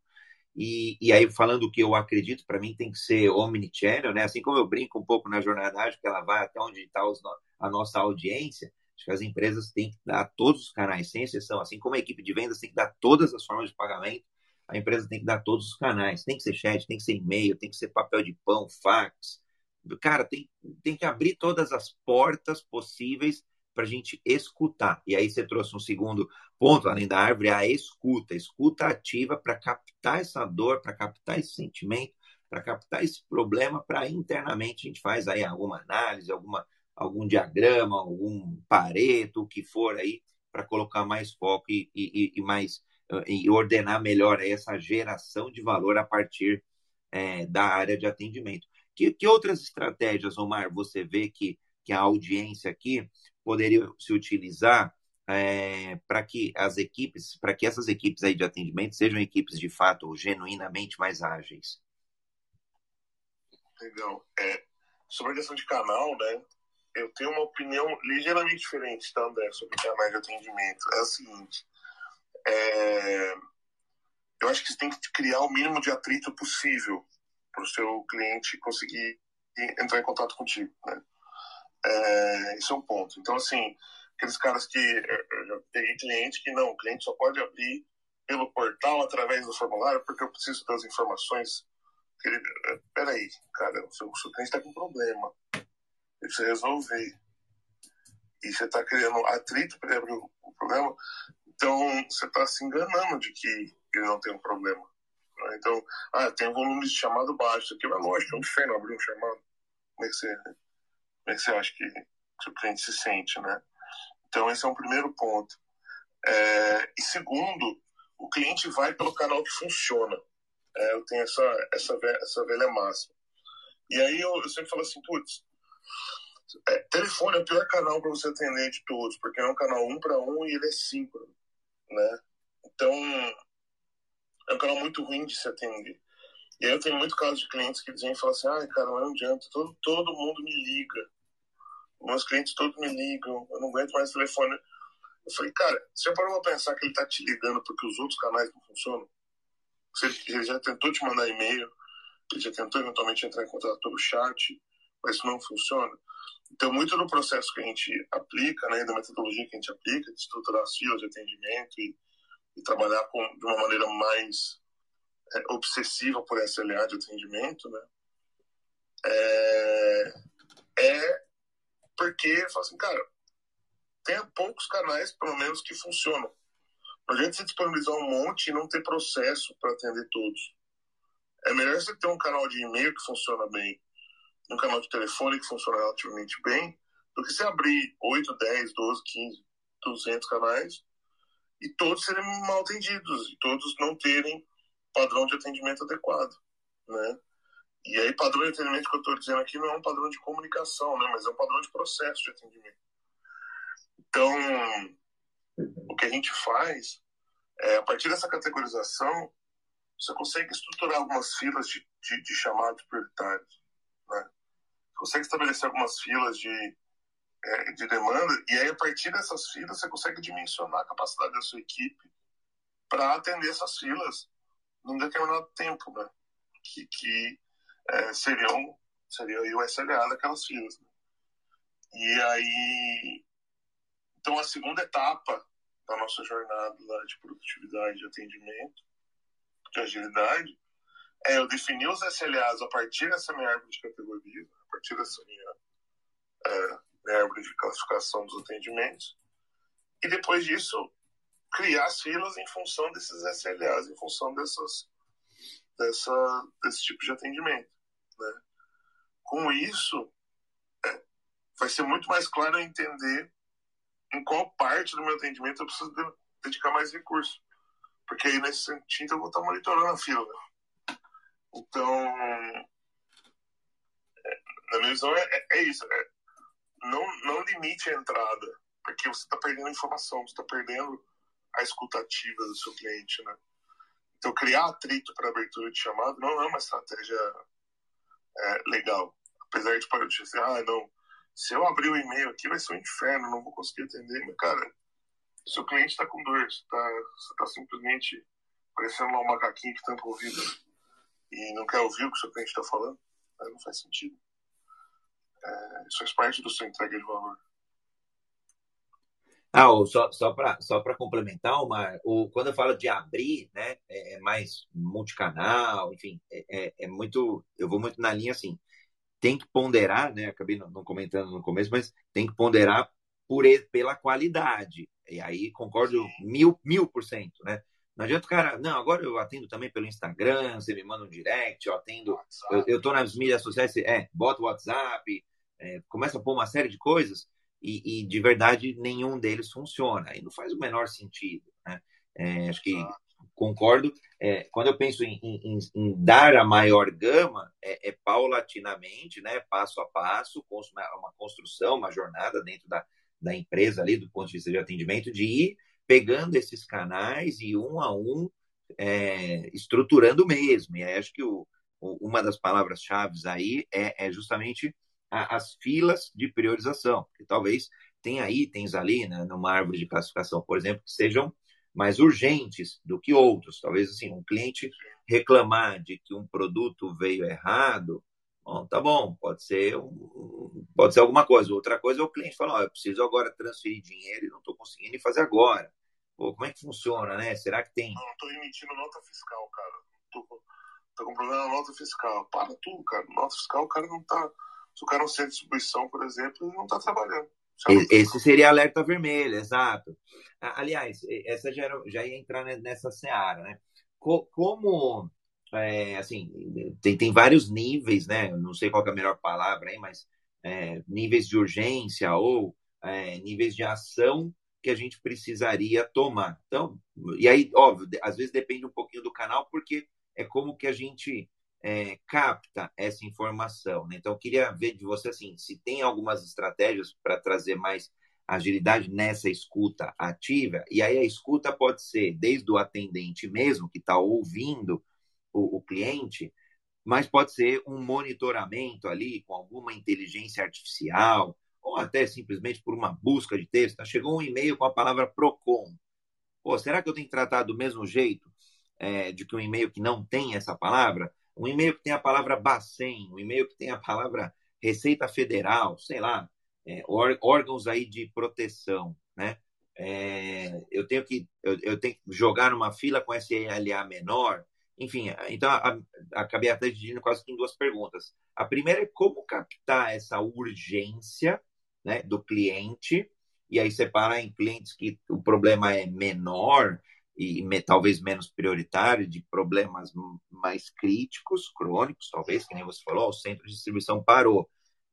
S1: e, e aí, falando que eu acredito, para mim tem que ser omnichannel, né? Assim como eu brinco um pouco na jornada ágil, que ela vai até onde está a nossa audiência, acho que as empresas têm que dar todos os canais, sem exceção. Assim como a equipe de vendas tem que dar todas as formas de pagamento, a empresa tem que dar todos os canais. Tem que ser chat, tem que ser e-mail, tem que ser papel de pão, fax. Cara, tem, tem que abrir todas as portas possíveis para a gente escutar. E aí você trouxe um segundo ponto, além da árvore, é a escuta. Escuta ativa para captar essa dor, para captar esse sentimento, para captar esse problema, para internamente a gente faz aí alguma análise, alguma, algum diagrama, algum pareto, o que for aí, para colocar mais foco e, e, e mais e ordenar melhor essa geração de valor a partir é, da área de atendimento. Que, que outras estratégias, Omar, você vê que, que a audiência aqui poderia se utilizar é, para que as equipes, para que essas equipes aí de atendimento sejam equipes de fato genuinamente mais ágeis?
S2: Legal. É, sobre a questão de canal, né? Eu tenho uma opinião ligeiramente diferente, tá, André, sobre canais de atendimento. É a seguinte: é, eu acho que você tem que criar o mínimo de atrito possível para o seu cliente conseguir entrar em contato contigo, né? É, esse é um ponto. Então, assim, aqueles caras que eu já peguei cliente que não, o cliente só pode abrir pelo portal através do formulário porque eu preciso das informações. Ele, é, peraí, cara, o seu, cliente está com problema. Ele precisa resolver. E você está criando atrito para ele abrir o, o problema. Então, você está se enganando de que ele não tem um problema. Né? Então, ah, tem um volume de chamado baixo. Isso aqui vai lógico, é um inferno abrir um chamado. Como é que você como é que você acha que, que o cliente se sente, né? Então, esse é um primeiro ponto. É, e segundo, o cliente vai pelo canal que funciona. É, eu tenho essa, essa, velha, essa velha máxima. E aí eu, eu sempre falo assim, putz, é, telefone é o pior canal para você atender de todos, porque é um canal um para um e ele é síncrono, né? Então, é um canal muito ruim de se atender. E aí eu tenho muito caso de clientes que dizem, falam assim, ah, cara, não adianta, todo, todo mundo me liga meus clientes todos me ligam, eu não aguento mais telefone. Eu falei, cara, você parou pra pensar que ele tá te ligando porque os outros canais não funcionam? Ele já tentou te mandar e-mail, ele já tentou eventualmente entrar em contato pelo chat, mas isso não funciona. Então, muito do processo que a gente aplica, né, da metodologia que a gente aplica, de estruturar as filas de atendimento e, e trabalhar com, de uma maneira mais é, obsessiva por SLA de atendimento, né, é, é porque, assim, cara, tem poucos canais, pelo menos, que funcionam. Não adianta você disponibilizar um monte e não ter processo para atender todos. É melhor você ter um canal de e-mail que funciona bem, um canal de telefone que funciona relativamente bem, do que você abrir 8, 10, 12, 15 200 canais, e todos serem mal atendidos, e todos não terem padrão de atendimento adequado, né? E aí, padrão de atendimento que eu estou dizendo aqui não é um padrão de comunicação, né? Mas é um padrão de processo de atendimento. Então, o que a gente faz é, a partir dessa categorização, você consegue estruturar algumas filas de, de, de chamados prioritários, né? Você consegue estabelecer algumas filas de, é, de demanda, e aí, a partir dessas filas, você consegue dimensionar a capacidade da sua equipe para atender essas filas num determinado tempo, né? Que, que é, seriam, seria o SLA daquelas filas. Né? E aí, então a segunda etapa da nossa jornada de produtividade, de atendimento, de agilidade, é eu definir os SLAs a partir dessa minha árvore de categoria, a partir dessa minha, é, minha árvore de classificação dos atendimentos, e depois disso criar as filas em função desses SLAs, em função dessas, dessa, desse tipo de atendimento. Né? Com isso, é, vai ser muito mais claro entender em qual parte do meu atendimento eu preciso de, dedicar mais recurso. Porque aí, nesse sentido, eu vou estar monitorando a fila. Né? Então, é, na minha visão, é, é, é isso. É, não, não limite a entrada, porque você está perdendo informação, você está perdendo a escutativa do seu cliente, né? Então, criar atrito para abertura de chamado não é uma estratégia é, legal. Apesar de parar de dizer, ah, não, se eu abrir o e-mail aqui vai ser um inferno, não vou conseguir atender. Mas, cara, seu cliente está com dor, você está tá simplesmente parecendo um macaquinho que tampa o ouvido e não quer ouvir o que o seu cliente está falando, não faz sentido. É, isso faz parte do seu entrega de valor.
S1: Ah, só, só para só complementar, Omar, o, quando eu falo de abrir, né, é, é mais multicanal, enfim, é, é, é, muito. Eu vou muito na linha assim. Tem que ponderar, né? Acabei não, não comentando no começo, mas tem que ponderar por, pela qualidade. E aí concordo mil, mil por cento, né? Não adianta o cara, não, agora eu atendo também pelo Instagram, você me manda um direct, eu atendo, eu, eu tô nas mídias sociais, é, bota o WhatsApp, é, começa a pôr uma série de coisas e, e, de verdade nenhum deles funciona. E não faz o menor sentido. Né? É, acho que concordo. É, quando eu penso em, em, em, dar a maior gama, é, é, paulatinamente, né, passo a passo, uma construção, uma jornada dentro da, da empresa ali, do ponto de vista de atendimento, de ir pegando esses canais e um a um é, estruturando mesmo. E acho que o, o, uma das palavras-chave aí é, é justamente as filas de priorização, que talvez tenha itens ali, né, numa árvore de classificação, por exemplo, que sejam mais urgentes do que outros. Talvez assim, um cliente reclamar de que um produto veio errado, bom, tá bom, pode ser pode ser alguma coisa. Outra coisa é o cliente falar, oh, eu preciso agora transferir dinheiro e não estou conseguindo fazer agora. Pô, como é que funciona, né? Será que tem?
S2: Não, estou emitindo nota fiscal, cara. Tô com problema na nota fiscal. Para tudo, cara. Nota fiscal, o cara não está se o cara não sente distribuição, por exemplo, ele não está trabalhando.
S1: Esse seria alerta vermelho, exato. Aliás, essa já, era, já ia entrar nessa seara, né? Como, é, assim, tem, tem vários níveis, né? Não sei qual é a melhor palavra aí, mas é, níveis de urgência ou é, níveis de ação que a gente precisaria tomar. Então, e aí, óbvio, às vezes depende um pouquinho do canal, porque é como que a gente é, capta essa informação. Né? Então, eu queria ver de você assim, se tem algumas estratégias para trazer mais agilidade nessa escuta ativa. E aí a escuta pode ser desde o atendente mesmo, que está ouvindo o, o cliente, mas pode ser um monitoramento ali com alguma inteligência artificial, ou até simplesmente por uma busca de texto. Chegou um e-mail com a palavra PROCON. Pô, será que eu tenho que tratar do mesmo jeito é, de que um e-mail que não tem essa palavra? Um e-mail que tem a palavra Bacen, um e-mail que tem a palavra Receita Federal, sei lá, é, órgãos aí de proteção, né? É, eu tenho que eu, eu, tenho que jogar numa fila com SLA menor, enfim. Então a, acabei até dividindo quase que em duas perguntas. A primeira é como captar essa urgência, né, do cliente e aí separar em clientes que o problema é menor e me, talvez menos prioritário, de problemas mais críticos, crônicos, talvez, que nem você falou, o centro de distribuição parou.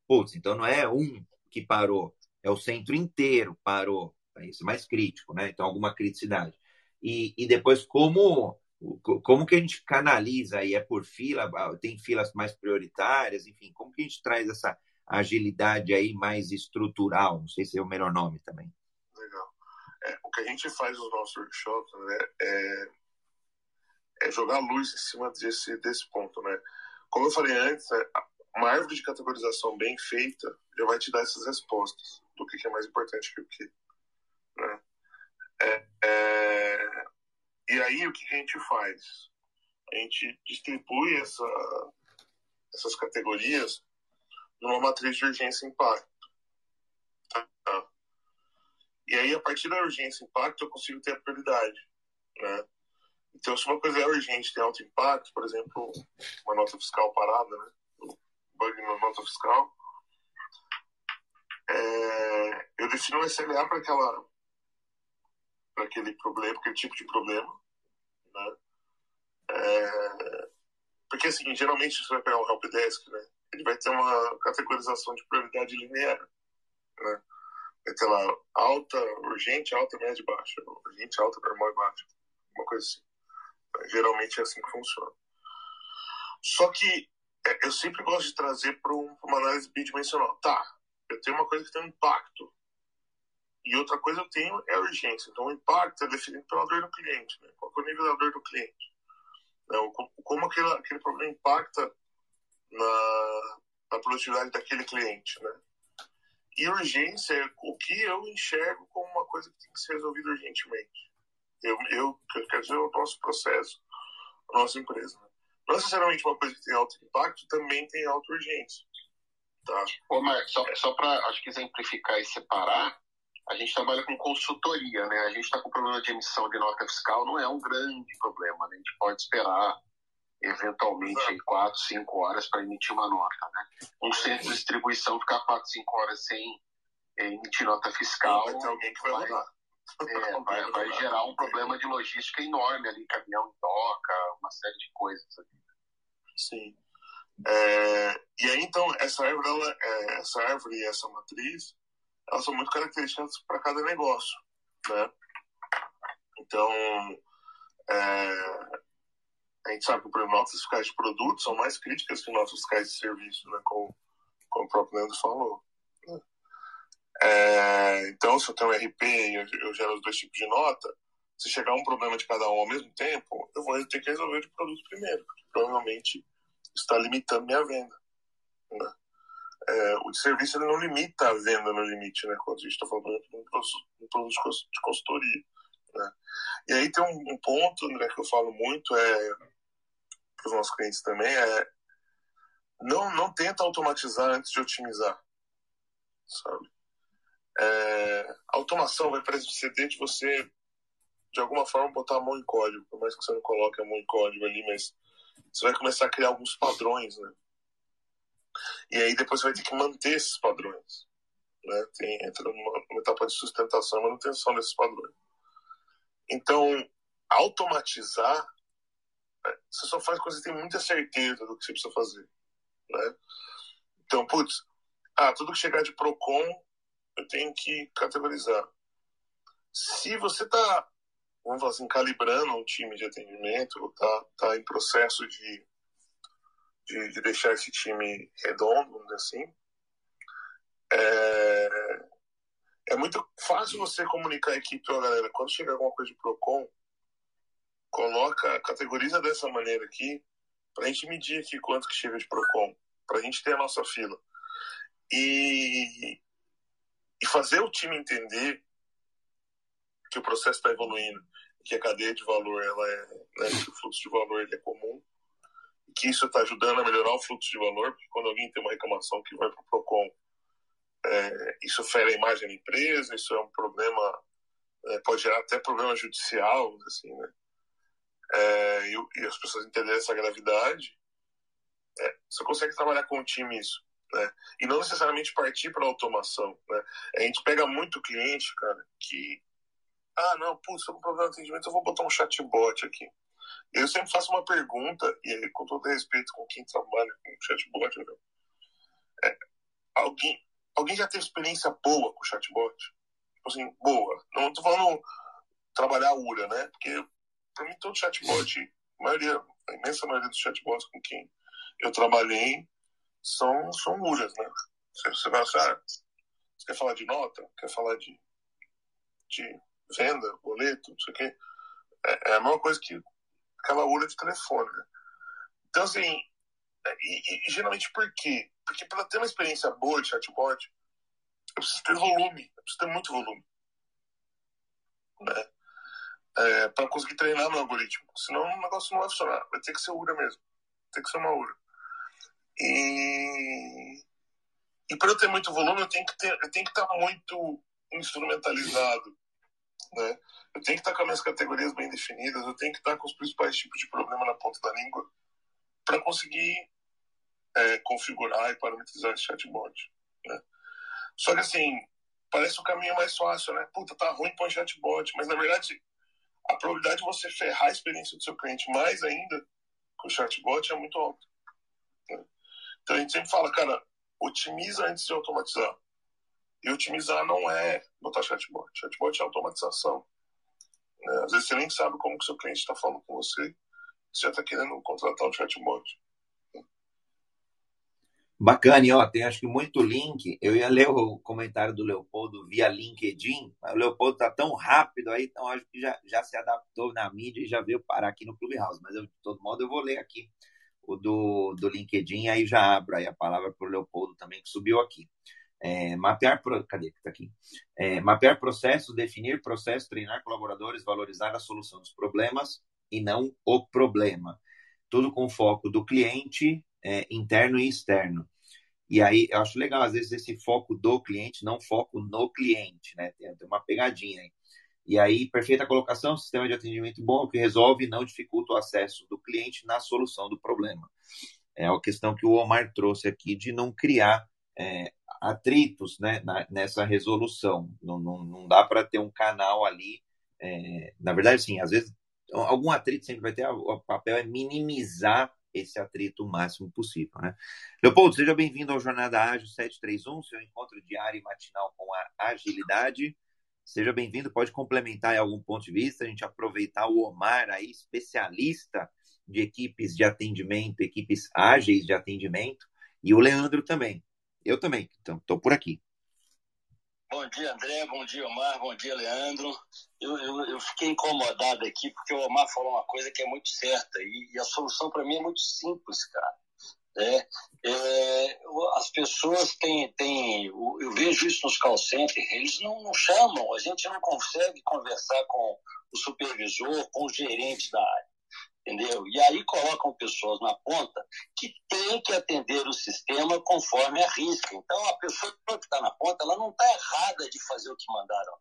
S1: Putz, então não é um que parou, é o centro inteiro parou. nota, isso é mais crítico, né? Então, alguma criticidade. E, e depois, como como que a gente canaliza aí? É por fila? Tem filas mais prioritárias? Enfim, como que a gente traz essa agilidade aí mais estrutural? Não sei se é o melhor nome também.
S2: É, o que a gente faz nos nossos workshops né, é, é jogar luz em cima desse, desse ponto, né? Como eu falei antes, né, uma árvore de categorização bem feita já vai te dar essas respostas do que é mais importante que o que. Né? É, é... E aí, o que a gente faz? A gente distribui essa, essas categorias numa matriz de urgência e impacto. Tá? E aí, a partir da urgência e impacto, eu consigo ter a prioridade. Né? Então, se uma coisa é urgente tem alto impacto, por exemplo, uma nota fiscal parada, né? bug na nota fiscal, é, eu defino um SLA para aquela para aquele problema, aquele tipo de problema, né? É, porque assim, geralmente você vai pegar um helpdesk, né? Ele vai ter uma categorização de prioridade linear, né? Vai ter lá alta, urgente, alta, média e baixa, urgente, alta, normal e baixa, uma coisa assim. Geralmente é assim que funciona. Só que é, eu sempre gosto de trazer para uma análise bidimensional. Tá, eu tenho uma coisa que tem um impacto e outra coisa eu tenho é a urgência. Então o impacto é definido pela dor do cliente. Né? Qual é o nível da dor do cliente? Né? Como aquele, aquele problema impacta na, na produtividade daquele cliente. Né? E urgência é o que eu enxergo como uma coisa que tem que ser resolvida urgentemente. Eu, eu, quero dizer, o nosso processo, a nossa empresa. Né? Não necessariamente uma coisa que tem alto impacto também tem alta urgência. Tá?
S3: Ô, Marcos, só, só para acho que exemplificar e separar, a gente trabalha com consultoria, né? A gente está com problema de emissão de nota fiscal, não é um grande problema, né? A gente pode esperar eventualmente aí, 4, 5 horas para emitir uma nota, né? Um centro de distribuição ficar 4, 5 horas sem é, emitir nota fiscal.
S2: Vai ter alguém que vai, vai.
S3: É, [laughs] vai, vai, gerar um problema de logística enorme ali, caminhão toca, uma série de coisas ali.
S2: Sim. É, e aí, então, essa árvore, ela, é, essa árvore e essa matriz, elas são muito características para cada negócio, né? Então, é, a gente sabe que, exemplo, notas fiscais de produtos são mais críticas que notas fiscais de serviço, né? Como, como o próprio Leandro falou. Né? É, então, se eu tenho um RP e eu, eu gero os dois tipos de nota, se chegar um problema de cada um ao mesmo tempo, eu vou ter que resolver o de produto primeiro, porque provavelmente está limitando minha venda. Né? É, o de serviço ele não limita a venda no limite, né? Quando a gente está falando de um produto de consultoria. Né? E aí tem um, um ponto, André, que eu falo muito é para os nossos clientes também é não não tenta automatizar antes de otimizar, sabe? É, automação vai preceder de você de alguma forma botar a mão em código, por mais que você não coloque a mão em código ali, mas você vai começar a criar alguns padrões, né? E aí depois você vai ter que manter esses padrões. Né? Tem, entra numa, numa etapa de sustentação e manutenção desses padrões. Então, automatizar, você só faz quando você tem muita certeza do que você precisa fazer. Né? Então, putz, ah, tudo que chegar de PROCON, eu tenho que categorizar. Se você está vamos falar assim, calibrando um time de atendimento, tá, tá em processo de, de, de deixar esse time redondo, vamos dizer assim. É, é muito fácil você comunicar a equipe, ó, galera, quando chegar alguma coisa de PROCON, coloca, categoriza dessa maneira aqui, para a gente medir aqui quanto que chega de PROCON, para a gente ter a nossa fila. E, e fazer o time entender que o processo está evoluindo, que a cadeia de valor ela é, né, que o fluxo de valor ele é comum, que isso está ajudando a melhorar o fluxo de valor, porque quando alguém tem uma reclamação que vai para o Procon, é, isso fere a imagem da empresa, isso é um problema, é, pode gerar até problema judicial, assim, né? É, e, e, as pessoas entenderem essa gravidade, é, você consegue trabalhar com o time isso. Né? E não necessariamente partir para automação. Né? A gente pega muito cliente, cara, que ah, não, putz, estou com problema de atendimento, eu vou botar um chatbot aqui. Eu sempre faço uma pergunta, e aí, com todo respeito com quem trabalha com chatbot, né? é, alguém, alguém já teve experiência boa com chatbot? tipo assim, boa. Não tô falando trabalhar URA, né? Porque, para mim, todo chatbot, a maioria, a imensa maioria dos chatbots com quem eu trabalhei são, são URAs, né? Você, você vai achar, você quer falar de nota? Quer falar de, de venda, boleto, não sei o quê? É, é a mesma coisa que aquela URA de telefone, né? Então, assim, é, e, e, geralmente por quê? Porque para ter uma experiência boa de chatbot, eu preciso ter volume, eu preciso ter muito volume. Né? É, para conseguir treinar meu algoritmo. Senão o negócio não vai funcionar. Vai ter que ser URA mesmo. Tem que ser uma URA. E, e para eu ter muito volume, eu tenho que ter, eu tenho que estar muito instrumentalizado. Né? Eu tenho que estar com as minhas categorias bem definidas, eu tenho que estar com os principais tipos de problema na ponta da língua para conseguir é, configurar e parametrizar esse chatbot. Né? Só que assim, parece o caminho mais fácil, né? Puta, tá ruim põe chatbot, mas na verdade a probabilidade de você ferrar a experiência do seu cliente mais ainda com o chatbot é muito alta. Né? Então a gente sempre fala, cara, otimiza antes de automatizar. E otimizar não é botar chatbot. Chatbot é automatização. Né? Às vezes você nem sabe como que o seu cliente está falando com você, você já está querendo contratar um chatbot.
S1: Bacana, e ó, tem acho que muito link. Eu ia ler o comentário do Leopoldo via LinkedIn, mas o Leopoldo tá tão rápido aí, então acho que já, já se adaptou na mídia e já veio parar aqui no Clubhouse. Mas eu, de todo modo eu vou ler aqui o do, do LinkedIn, aí já abro aí a palavra para o Leopoldo também, que subiu aqui. É, mapear, cadê que tá aqui? É, mapear processos, definir processos, treinar colaboradores, valorizar a solução dos problemas e não o problema. Tudo com foco do cliente é, interno e externo. E aí eu acho legal, às vezes, esse foco do cliente, não foco no cliente, né? Tem, uma pegadinha aí. E aí, perfeita colocação, sistema de atendimento bom, que resolve e não dificulta o acesso do cliente na solução do problema. É a questão que o Omar trouxe aqui de não criar é, atritos né, na, nessa resolução. Não, não, não dá para ter um canal ali. É, na verdade, sim, às vezes algum atrito sempre vai ter. O papel é minimizar esse atrito o máximo possível. Né? Leopoldo, seja bem-vindo ao Jornada Ágil 731, seu encontro diário e matinal com a agilidade. Seja bem-vindo, pode complementar em algum ponto de vista, a gente aproveitar o Omar aí, especialista de equipes de atendimento, equipes ágeis de atendimento, e o Leandro também. Eu também, então estou por aqui.
S4: Bom dia, André. Bom dia, Omar. Bom dia, Leandro. Eu, eu, eu, fiquei incomodado aqui porque o Omar falou uma coisa que é muito certa e, e a solução para mim é muito simples, cara. É, é, as pessoas têm, têm, eu vejo isso nos call centers, eles não, não chamam, a gente não consegue conversar com o supervisor, com o gerente da área entendeu? E aí colocam pessoas na ponta que têm que atender o sistema conforme a risca. Então, a pessoa que está na ponta, ela não está errada de fazer o que mandaram.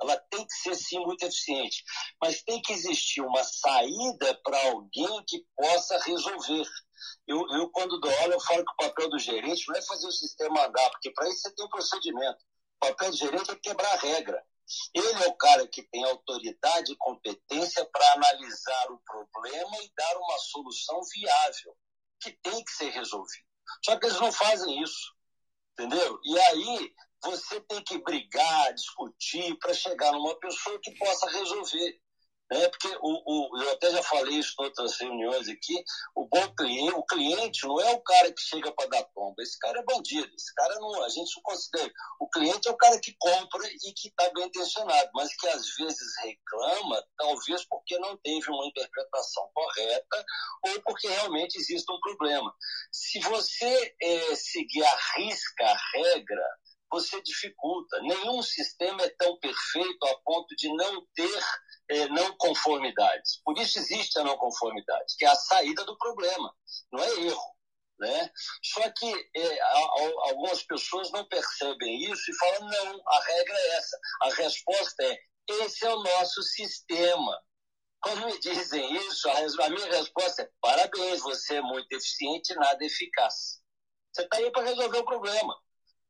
S4: Ela tem que ser, sim, muito eficiente. Mas tem que existir uma saída para alguém que possa resolver. Eu, eu, quando dou aula, eu falo que o papel do gerente não é fazer o sistema andar, porque para isso você tem um procedimento. O papel do gerente é quebrar a regra. Ele é o cara que tem autoridade e competência para analisar o problema e dar uma solução viável, que tem que ser resolvido. Só que eles não fazem isso, entendeu? E aí você tem que brigar, discutir para chegar numa pessoa que possa resolver. Né? Porque o, o, eu até já falei isso em outras reuniões aqui, o bom cliente, o cliente não é o cara que chega para dar tomba, esse cara é bandido, esse cara não, a gente não considera. O cliente é o cara que compra e que está bem intencionado, mas que às vezes reclama, talvez porque não teve uma interpretação correta ou porque realmente existe um problema. Se você é, seguir a risca a regra, você dificulta. Nenhum sistema é tão perfeito a ponto de não ter é, não conformidades. Por isso existe a não conformidade, que é a saída do problema, não é erro. Né? Só que é, algumas pessoas não percebem isso e falam: não, a regra é essa. A resposta é: esse é o nosso sistema. Quando me dizem isso, a minha resposta é: parabéns, você é muito eficiente e nada eficaz. Você está aí para resolver o problema.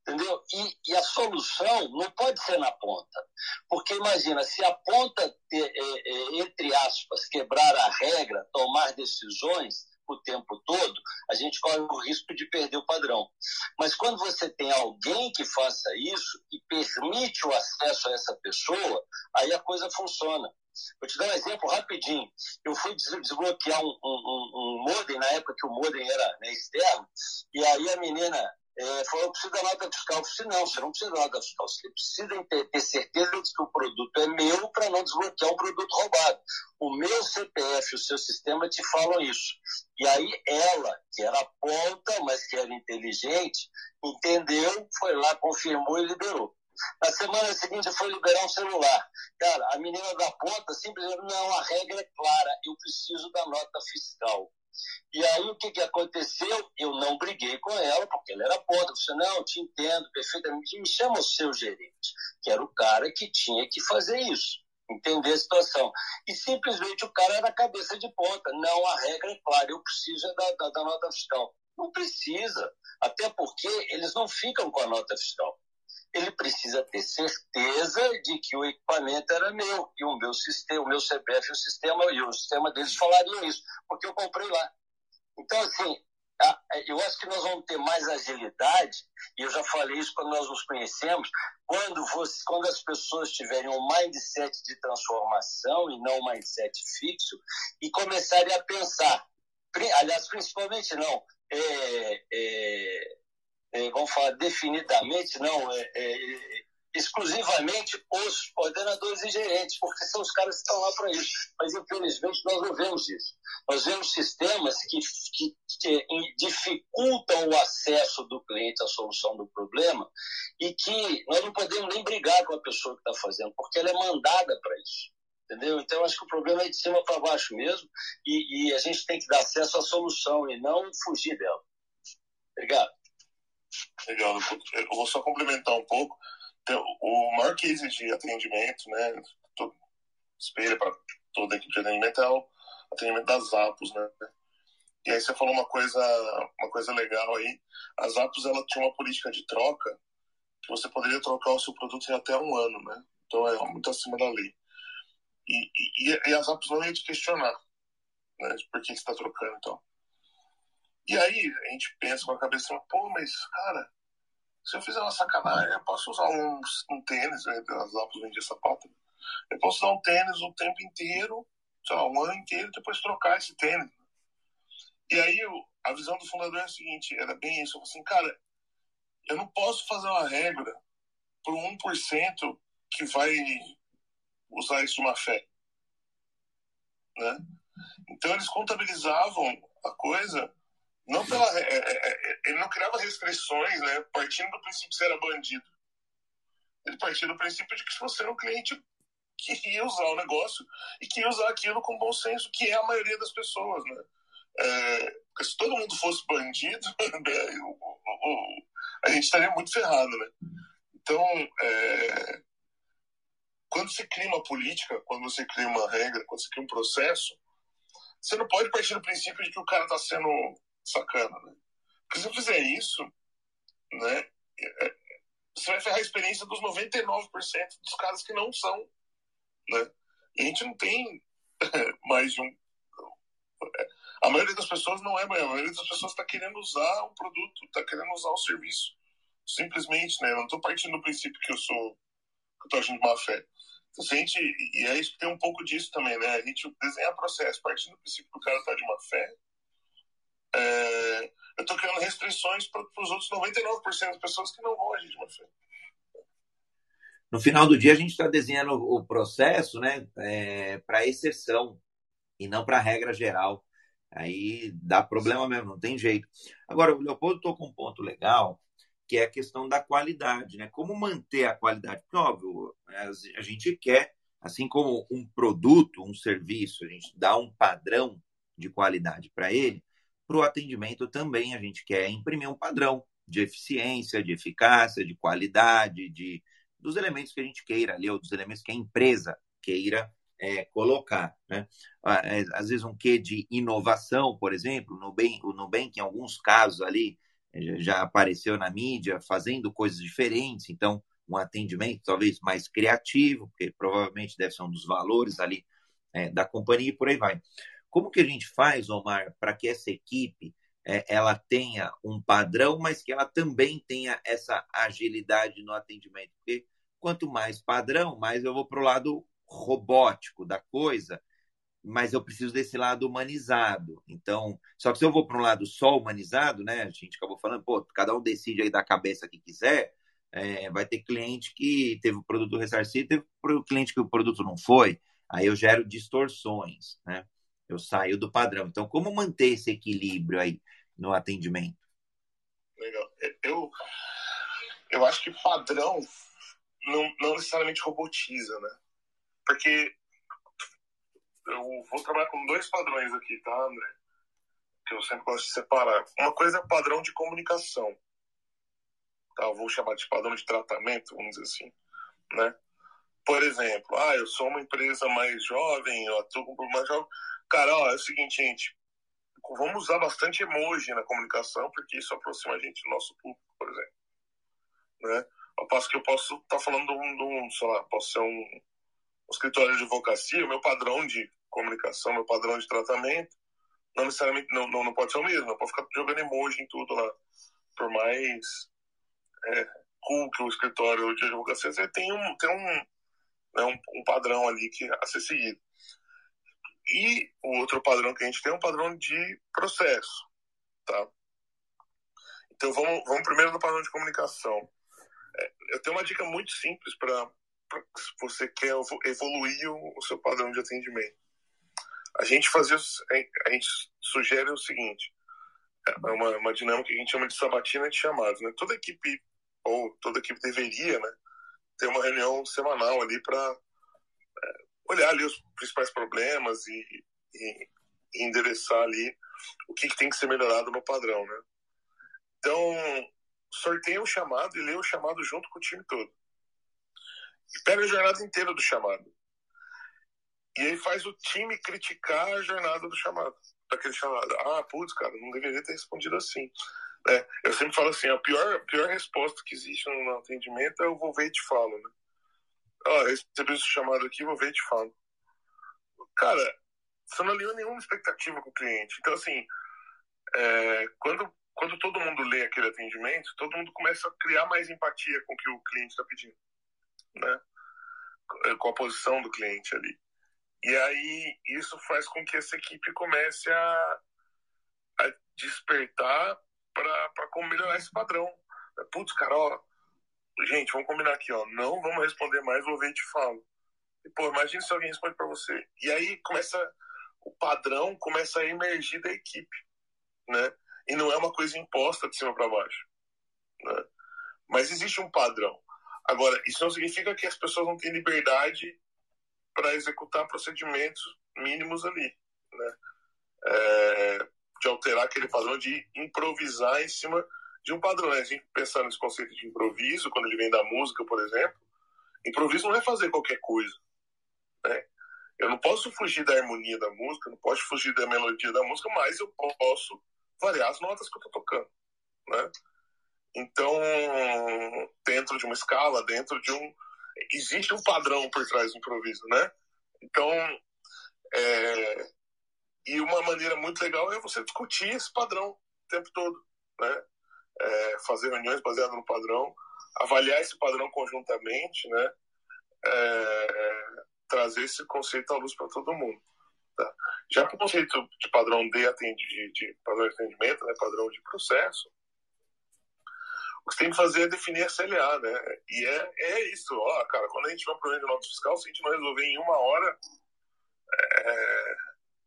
S4: Entendeu? E, e, a solução não pode ser na ponta. Porque imagina, se a ponta, é, é, entre aspas, quebrar a regra, tomar decisões, o tempo todo, a gente corre o risco de perder o padrão. Mas quando você tem alguém que faça isso e permite o acesso a essa pessoa, aí a coisa funciona. Vou te dar um exemplo rapidinho. Eu fui desbloquear um, um, um modem, na época que o modem era né, externo, e aí a menina é, falou, eu preciso da nota fiscal. Eu disse, não, você não precisa da nota fiscal, você precisa ter, ter certeza de que o produto é meu para não desbloquear um produto roubado. O meu CPF o seu sistema te falam isso. E aí ela, que era ponta, mas que era inteligente, entendeu, foi lá, confirmou e liberou. Na semana seguinte foi liberar um celular. Cara, a menina da ponta simplesmente, não, a regra é clara, eu preciso da nota fiscal. E aí o que, que aconteceu? Eu não briguei com ela, porque ela era ponta. Eu disse, não, eu te entendo perfeitamente. Me chama o seu gerente, que era o cara que tinha que fazer isso, entender a situação. E simplesmente o cara era cabeça de ponta. Não, a regra é clara, eu preciso da, da, da nota fiscal. Não precisa, até porque eles não ficam com a nota fiscal ele precisa ter certeza de que o equipamento era meu, que o meu sistema, o meu CPF e o sistema, e o sistema deles falariam isso, porque eu comprei lá. Então, assim, eu acho que nós vamos ter mais agilidade, e eu já falei isso quando nós nos conhecemos, quando, você, quando as pessoas tiverem um mindset de transformação e não um mindset fixo, e começarem a pensar, aliás, principalmente não, é, é, é, vamos falar definidamente, não, é, é, exclusivamente os coordenadores e gerentes, porque são os caras que estão lá para isso. Mas, infelizmente, nós não vemos isso. Nós vemos sistemas que, que, que, dificultam o acesso do cliente à solução do problema e que nós não podemos nem brigar com a pessoa que está fazendo, porque ela é mandada para isso. Entendeu? Então, acho que o problema é de cima para baixo mesmo e, e a gente tem que dar acesso à solução e não fugir dela. Obrigado.
S2: Legal. Eu vou só complementar um pouco. O maior case de atendimento, né, espelha para toda a equipe de atendimento é o atendimento das Apos, né? E aí você falou uma coisa, uma coisa legal aí. As Apos, ela tinha uma política de troca que você poderia trocar o seu produto em até um ano, né? Então é muito acima da lei. E, e, e as Apos não iam te questionar, né? Por que você está trocando, então. E aí a gente pensa com a cabeça, pô, mas, cara, se eu fizer uma sacanagem, eu posso usar um, um tênis, né? as Apple vendiam sapato. Eu posso usar um tênis o tempo inteiro, sei lá, um ano inteiro, depois trocar esse tênis. E aí a visão do fundador é a seguinte, era bem isso, eu assim, cara, eu não posso fazer uma regra para 1% que vai usar isso de má fé. Né? Então eles contabilizavam a coisa não pela, é, é, é, ele não criava restrições, né? Partindo do princípio que você era bandido. Ele partia do princípio de que você era um cliente que ia usar o negócio e que ia usar aquilo com bom senso, que é a maioria das pessoas, né? É, porque se todo mundo fosse bandido, [laughs] né, o, o, a gente estaria muito ferrado, né? Então, é, quando você cria uma política, quando você cria uma regra, quando você cria um processo, você não pode partir do princípio de que o cara está sendo sacana, né? Porque se eu fizer isso, né, é, é, você vai ferrar a experiência dos 99% dos caras que não são, né? E a gente não tem [laughs] mais de um... A maioria das pessoas não é, a maioria das pessoas está querendo usar um produto, está querendo usar um serviço. Simplesmente, né? Eu não estou partindo do princípio que eu sou, que eu estou agindo de má fé. Então, a gente, e é isso que tem um pouco disso também, né? A gente desenha processo partindo do princípio que o cara está de má fé, é, eu estou criando restrições para os outros 99% das pessoas que não vão agir de má fé.
S1: No final do dia, a gente está desenhando o processo né, é, para exceção e não para regra geral. Aí dá problema mesmo, não tem jeito. Agora, o Leopoldo tocou um ponto legal, que é a questão da qualidade, né? Como manter a qualidade? Porque, óbvio, a gente quer, assim como um produto, um serviço, a gente dá um padrão de qualidade para ele, para o atendimento também a gente quer imprimir um padrão de eficiência, de eficácia, de qualidade, de dos elementos que a gente queira ali, ou dos elementos que a empresa queira é, colocar. Né? É, às vezes um quê de inovação, por exemplo, no Nubank, o Nubank, em alguns casos ali, já apareceu na mídia fazendo coisas diferentes, então um atendimento talvez mais criativo, porque provavelmente deve ser um dos valores ali é, da companhia e por aí vai. Como que a gente faz, Omar, para que essa equipe é, ela tenha um padrão, mas que ela também tenha essa agilidade no atendimento? Porque quanto mais padrão, mais eu vou para o lado robótico da coisa, mas eu preciso desse lado humanizado. Então, só que se eu vou para um lado só humanizado, né? A gente acabou falando, pô, cada um decide aí da cabeça que quiser. É, vai ter cliente que teve o produto ressarcido, teve cliente que o produto não foi. Aí eu gero distorções, né? Eu saio do padrão. Então, como manter esse equilíbrio aí no atendimento?
S2: Legal. Eu, eu acho que padrão não, não necessariamente robotiza, né? Porque eu vou trabalhar com dois padrões aqui, tá, André? Que eu sempre gosto de separar. Uma coisa é padrão de comunicação. Tá? Eu vou chamar de padrão de tratamento, vamos dizer assim, né? Por exemplo, ah, eu sou uma empresa mais jovem, eu atuo com mais jovem. Cara, ó, é o seguinte, gente, vamos usar bastante emoji na comunicação, porque isso aproxima a gente do nosso público, por exemplo. Né? Ao passo que eu posso estar tá falando de um, de um, sei lá, posso ser um, o escritório de advocacia, o meu padrão de comunicação, meu padrão de tratamento, não necessariamente não, não, não pode ser o mesmo, não pode ficar jogando emoji em tudo lá. Por mais é, cool que o escritório de advocacia você tem um, tem um, né, um, um, padrão ali que a ser seguido. E o outro padrão que a gente tem é um padrão de processo, tá? Então vamos, vamos primeiro no padrão de comunicação. É, eu tenho uma dica muito simples para se você quer evoluir o, o seu padrão de atendimento. A gente fazia, a gente sugere o seguinte, é uma, uma dinâmica que a gente chama de sabatina de chamados, né? Toda equipe ou toda equipe deveria, né, ter uma reunião semanal ali para é, olhar ali os principais problemas e, e, e endereçar ali o que, que, tem que ser melhorado no padrão, né? Então, sorteia o chamado e lê o chamado junto com o time todo e pega a jornada inteira do chamado. E aí faz o time criticar a jornada do chamado, daquele chamado. Ah, putz, cara, não deveria ter respondido assim. É, eu sempre falo assim, a pior, a pior resposta que existe no atendimento é eu vou ver e te falo, né? Ó, recebi esse chamado aqui, vou ver e te falo. Cara, você não alinhou nenhuma expectativa com o cliente. Então, assim, é, quando, quando todo mundo lê aquele atendimento, todo mundo começa a criar mais empatia com o que o cliente está pedindo né? com a posição do cliente ali. E aí isso faz com que essa equipe comece a, a despertar para como melhorar esse padrão. Putz, cara, ó, gente, vamos combinar aqui, ó, não vamos responder mais, vou ver e te falo. E, pô, imagina se alguém responde para você. E aí começa, o padrão começa a emergir da equipe, né? E não é uma coisa imposta de cima para baixo, né? Mas existe um padrão. Agora, isso não significa que as pessoas não têm liberdade para executar procedimentos mínimos ali, né? É, de alterar aquele padrão, de improvisar em cima de um padrão. Né? A gente pensar nesse conceito de improviso, quando ele vem da música, por exemplo, improviso não é fazer qualquer coisa. Né? Eu não posso fugir da harmonia da música, não posso fugir da melodia da música, mas eu posso variar as notas que eu estou tocando. Né? Então, dentro de uma escala, dentro de um. Existe um padrão por trás do improviso, né? Então, é, e uma maneira muito legal é você discutir esse padrão o tempo todo, né? É, fazer reuniões baseadas no padrão, avaliar esse padrão conjuntamente, né? É, trazer esse conceito à luz para todo mundo. Tá? Já para o conceito de padrão de, atendi, de, padrão de atendimento, né? padrão de processo, o que você tem que fazer é definir a CLA, né? E é, é isso, ó, cara, quando a gente vai um problema de nota fiscal, se a gente não resolver em uma hora, é,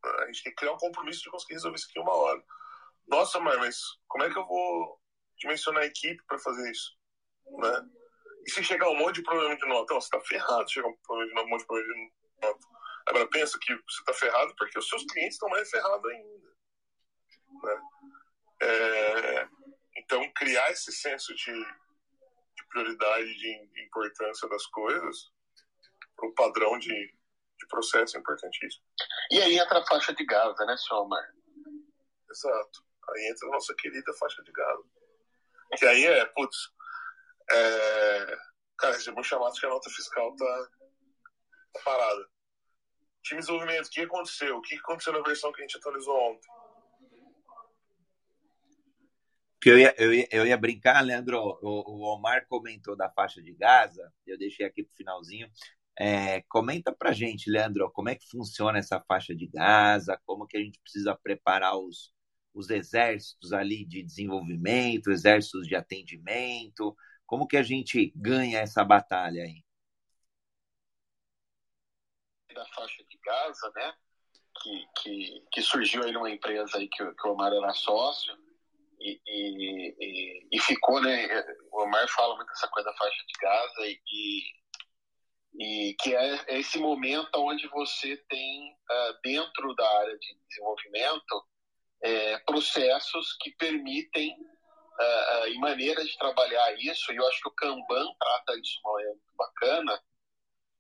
S2: a gente tem que criar um compromisso de conseguir resolver isso aqui em uma hora. Nossa, mãe, mas como é que eu vou dimensionar a equipe para fazer isso? Né? E se chegar um monte de problema de nota? Então, você está ferrado chegar um, problema de, um monte de problema de nota. Agora, pensa que você está ferrado porque os seus clientes estão mais ferrados ainda. Né? É, então, criar esse senso de, de prioridade, de, de, importância das coisas, o padrão de, de processo é importantíssimo.
S3: E aí entra a faixa de Gaza, né, senhor Omar?
S2: Exato. Aí entra a nossa querida faixa de Gaza. Que aí é, putz, é... cara, recebeu um chamado que a nota fiscal tá, tá parada. time de desenvolvimento, o que aconteceu? O que aconteceu na versão que a gente atualizou ontem?
S1: que eu ia, eu ia, eu ia brincar, Leandro, o, o, Omar comentou da faixa de Gaza, eu deixei aqui para o finalzinho. É, comenta para gente, Leandro, como é que funciona essa faixa de Gaza, como que a gente precisa preparar os, os exércitos ali de desenvolvimento, exércitos de atendimento, como que a gente ganha essa batalha aí?
S3: Da faixa de Gaza, né, que, que, que surgiu aí numa empresa aí que, que o Omar era sócio, e, e, e, ficou, né? O Omar fala muito essa coisa da faixa de Gaza e, e que é esse momento onde você tem uh, dentro da área de desenvolvimento é, processos que permitem uh, uh, e maneiras de trabalhar isso. E eu acho que o Kanban trata isso de uma maneira muito bacana,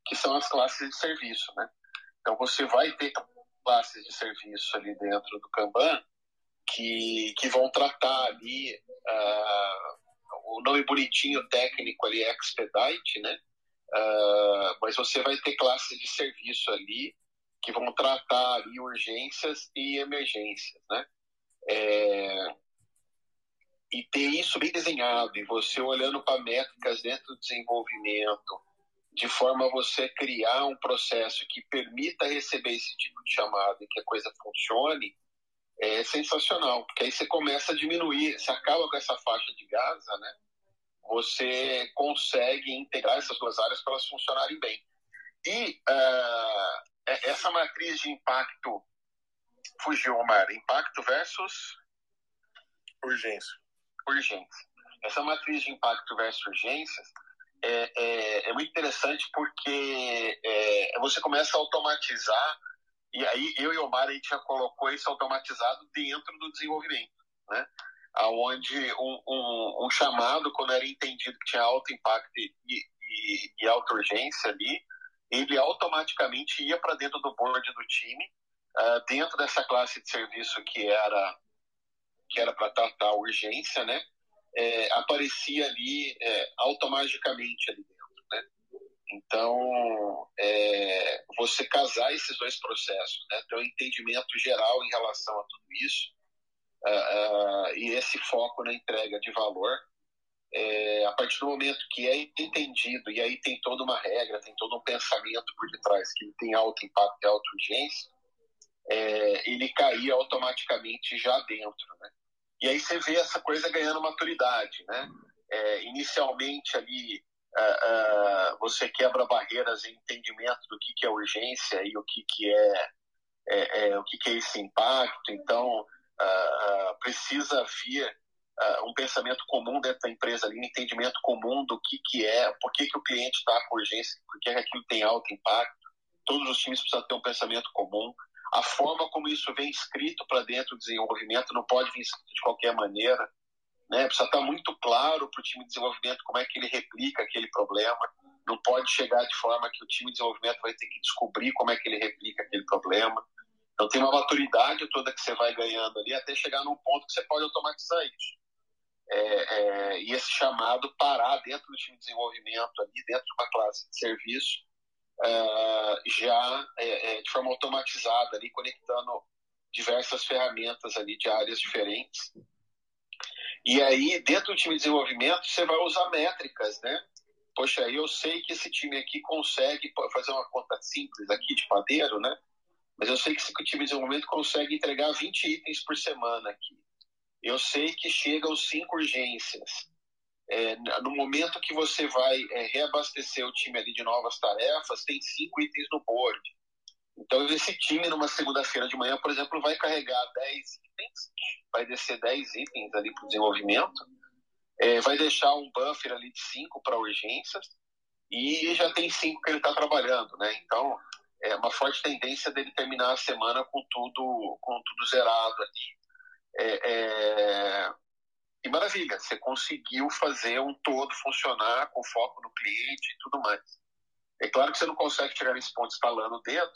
S3: que são as classes de serviço, né? Então você vai ter classes de serviço ali dentro do Kanban que, que vão tratar ali o nome bonitinho técnico ali é expedite, né? Uh, mas você vai ter classes de serviço ali que vão tratar ali urgências e emergências, né? É, e ter isso bem desenhado, e você olhando para métricas dentro do desenvolvimento, de forma a você criar um processo que permita receber esse tipo de chamado e que a coisa funcione, é sensacional, porque aí você começa a diminuir, você acaba com essa faixa de Gaza, né? Você consegue integrar essas duas áreas para elas funcionarem bem. E uh, essa matriz de impacto fugiu, Omar, impacto versus
S2: urgência.
S3: Urgência. Essa matriz de impacto versus urgências é, é, é muito interessante porque é, você começa a automatizar e aí eu e o Omar a gente já colocou isso automatizado dentro do desenvolvimento, né? Aonde um, um, um chamado, quando era entendido que tinha alto impacto e, e, e alta urgência ali, ele automaticamente ia para dentro do board do time, uh, dentro dessa classe de serviço que era que era para tratar a urgência, né? É, aparecia ali é, automaticamente ali então, é, você casar esses dois processos, né, ter um entendimento geral em relação a tudo isso uh, e esse foco na entrega de valor, é, a partir do momento que é entendido, e aí tem toda uma regra, tem todo um pensamento por detrás que tem alto impacto e alta urgência, é, ele cair automaticamente já dentro. Né? E aí você vê essa coisa ganhando maturidade. Né? É, inicialmente ali uh, uh, você quebra barreiras em entendimento do que, que é urgência e o que, que é, é, é o que, que é esse impacto. Então, precisa vir um pensamento comum dentro da empresa, ali, um entendimento comum do que, que é, por que, que o cliente está com urgência, por que aquilo tem alto impacto. Todos os times precisam ter um pensamento comum. A forma como isso vem escrito para dentro do desenvolvimento não pode vir escrito de qualquer maneira. Né? Precisa estar muito claro para o time de desenvolvimento como é que ele replica aquele problema. Não pode chegar de forma que o time de desenvolvimento vai ter que descobrir como é que ele replica aquele problema. Então tem uma maturidade toda que você vai ganhando ali até chegar num ponto que você pode automatizar isso. É, é, e esse chamado parar dentro do time de desenvolvimento ali, dentro de uma classe de serviço, é, já é, é, de forma automatizada ali, conectando diversas ferramentas ali de áreas diferentes e aí, dentro do time de desenvolvimento, você vai usar métricas, né? Poxa, eu sei que esse time aqui consegue fazer uma conta simples aqui de padeiro, né? Mas eu sei que esse time de desenvolvimento consegue entregar 20 itens por semana aqui. Eu sei que chega aos cinco urgências. É, no momento que você vai é, reabastecer o time ali de novas tarefas, tem cinco itens no board. Então, esse time, numa segunda-feira de manhã, por exemplo, vai carregar 10 itens, vai descer 10 itens ali para o desenvolvimento, é, vai deixar um buffer ali de 5 para urgências, e já tem 5 que ele está trabalhando, né? Então, é uma forte tendência dele terminar a semana com tudo, com tudo zerado ali. É, é... E maravilha, você conseguiu fazer um todo funcionar com foco no cliente e tudo mais. É claro que você não consegue chegar nesse ponto instalando o dedo,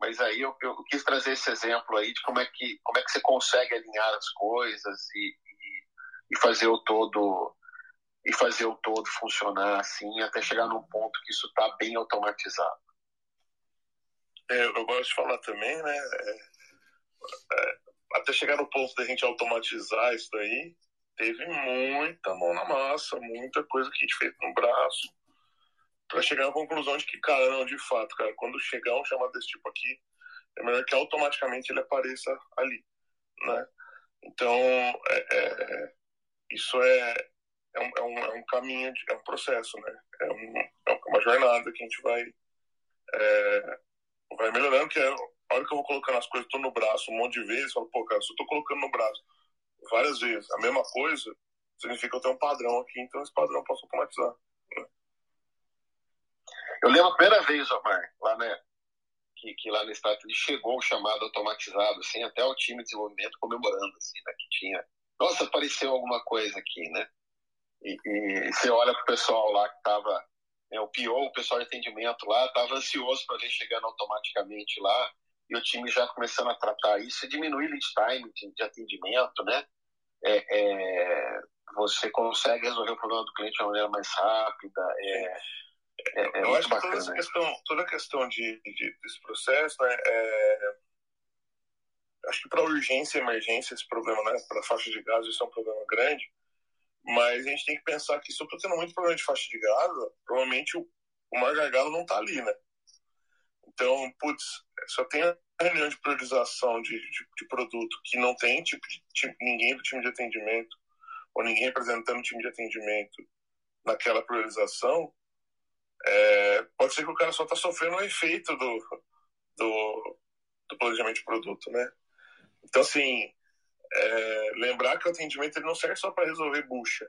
S3: mas aí eu, eu, quis trazer esse exemplo aí de como é que, como é que você consegue alinhar as coisas e, e, e fazer o todo e fazer o todo funcionar assim até chegar num ponto que isso está bem automatizado.
S2: É, eu gosto de falar também, né? É, é, até chegar no ponto da gente automatizar isso daí, teve muita mão na massa, muita coisa que a gente fez no braço, para chegar à conclusão de que, cara, não, de fato, cara, quando chegar um chamado desse tipo aqui, é melhor que automaticamente ele apareça ali, né? Então, é, é, isso é, é, um, é, um, é um caminho, é um processo, né? É, um, uma jornada que a gente vai, vai melhorando, que é a hora que eu vou colocando as coisas, tô no braço um monte de vezes, falo, pô, cara, se eu tô colocando no braço várias vezes a mesma coisa, significa que eu tenho um padrão aqui, então esse padrão eu posso automatizar. Né?
S3: Eu lembro a primeira vez, Omar, lá, né, que, que lá no estado chegou o chamado automatizado, assim, até o time de desenvolvimento comemorando, assim, né, que tinha, nossa, apareceu alguma coisa aqui, né? E, e você olha pro pessoal lá que tava, né, o PO, o pessoal de atendimento lá, tava ansioso para ver chegando automaticamente lá, e o time já começando a tratar isso, diminui lead time de, de atendimento, né? É, é, você consegue resolver o problema do cliente de uma maneira mais rápida. É,
S2: é, é Eu acho que toda essa questão, toda a questão de, de desse processo, né, é, acho que para urgência e emergência esse problema, né, para faixa de gás, isso é um problema grande. Mas a gente tem que pensar que se eu estou tendo muito problema de faixa de gás, provavelmente o, o mar gargalo não está ali, né? Então, putz, só tem a reunião de priorização de, de, de produto que não tem tipo, tipo, ninguém do time de atendimento ou ninguém representando o time de atendimento naquela priorização, é, pode ser que o cara só está sofrendo o efeito do, do, do, planejamento de produto, né? Então, assim, é, lembrar que o atendimento ele não serve só para resolver bucha.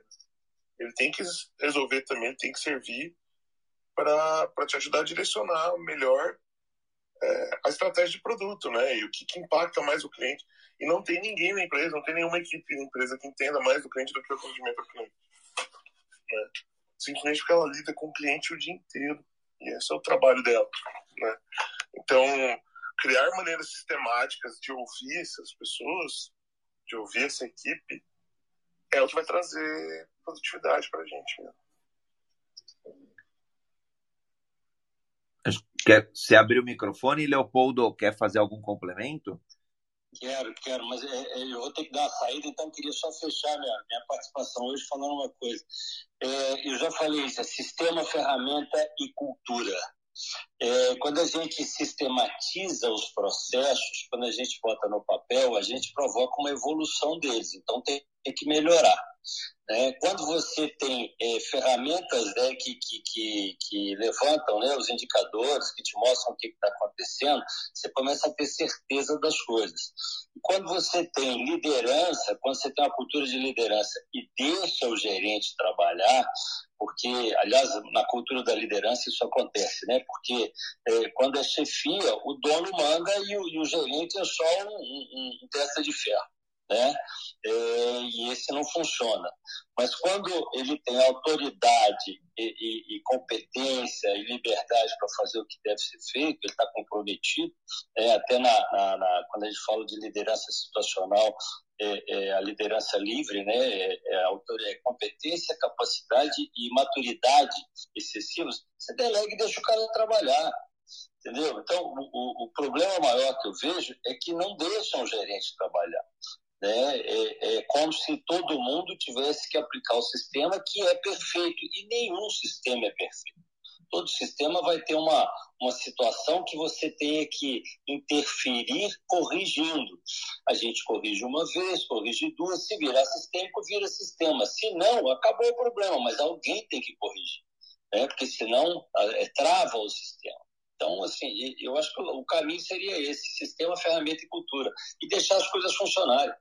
S2: Ele tem que resolver também, tem que servir para te ajudar a direcionar melhor é, a estratégia de produto, né? E o que, que, impacta mais o cliente. E não tem ninguém na empresa, não tem nenhuma equipe na empresa que entenda mais do cliente do que o atendimento ao cliente. Né? Simplesmente porque ela lida com o cliente o dia inteiro. E esse é o trabalho dela. Né? Então, criar maneiras sistemáticas de ouvir essas pessoas, de ouvir essa equipe, é o que vai trazer produtividade para a gente. Né?
S1: Quer, você abriu o microfone, Leopoldo, quer fazer algum complemento?
S4: Quero, quero, mas é, é, eu vou ter que dar uma saída, então queria só fechar minha, minha participação hoje falando uma coisa. É, eu já falei isso, é sistema, ferramenta e cultura. É, quando a gente sistematiza os processos, quando a gente bota no papel, a gente provoca uma evolução deles, então tem, tem que melhorar. Né? Quando você tem é, ferramentas né, que, que, que, que, levantam né, os indicadores, que te mostram o que está acontecendo, você começa a ter certeza das coisas. E quando você tem liderança, quando você tem uma cultura de liderança e deixa o gerente trabalhar, porque, aliás, na cultura da liderança isso acontece, né? Porque é, quando é chefia, o dono manda e o, e o gerente é só um, um, um de ferro né? É, e esse não funciona. Mas quando ele tem autoridade e, e, e competência e liberdade para fazer o que deve ser feito, ele está comprometido, é, até na, na, na, quando a gente fala de liderança situacional, é, é a liderança livre, né? é, é a autoridade, é competência, capacidade e maturidade excessivos, você delega e deixa o cara trabalhar. Entendeu? Então, o, o, problema maior que eu vejo é que não deixam o gerente trabalhar. Né? É, é como se todo mundo tivesse que aplicar o sistema que é perfeito e nenhum sistema é perfeito. Todo sistema vai ter uma, uma situação que você tenha que interferir corrigindo. A gente corrige uma vez, corrige duas, se virar sistema, vira sistema. Se não, acabou o problema, mas alguém tem que corrigir, né? porque senão é, trava o sistema. Então, assim, eu acho que o caminho seria esse: sistema, ferramenta e cultura. E deixar as coisas funcionarem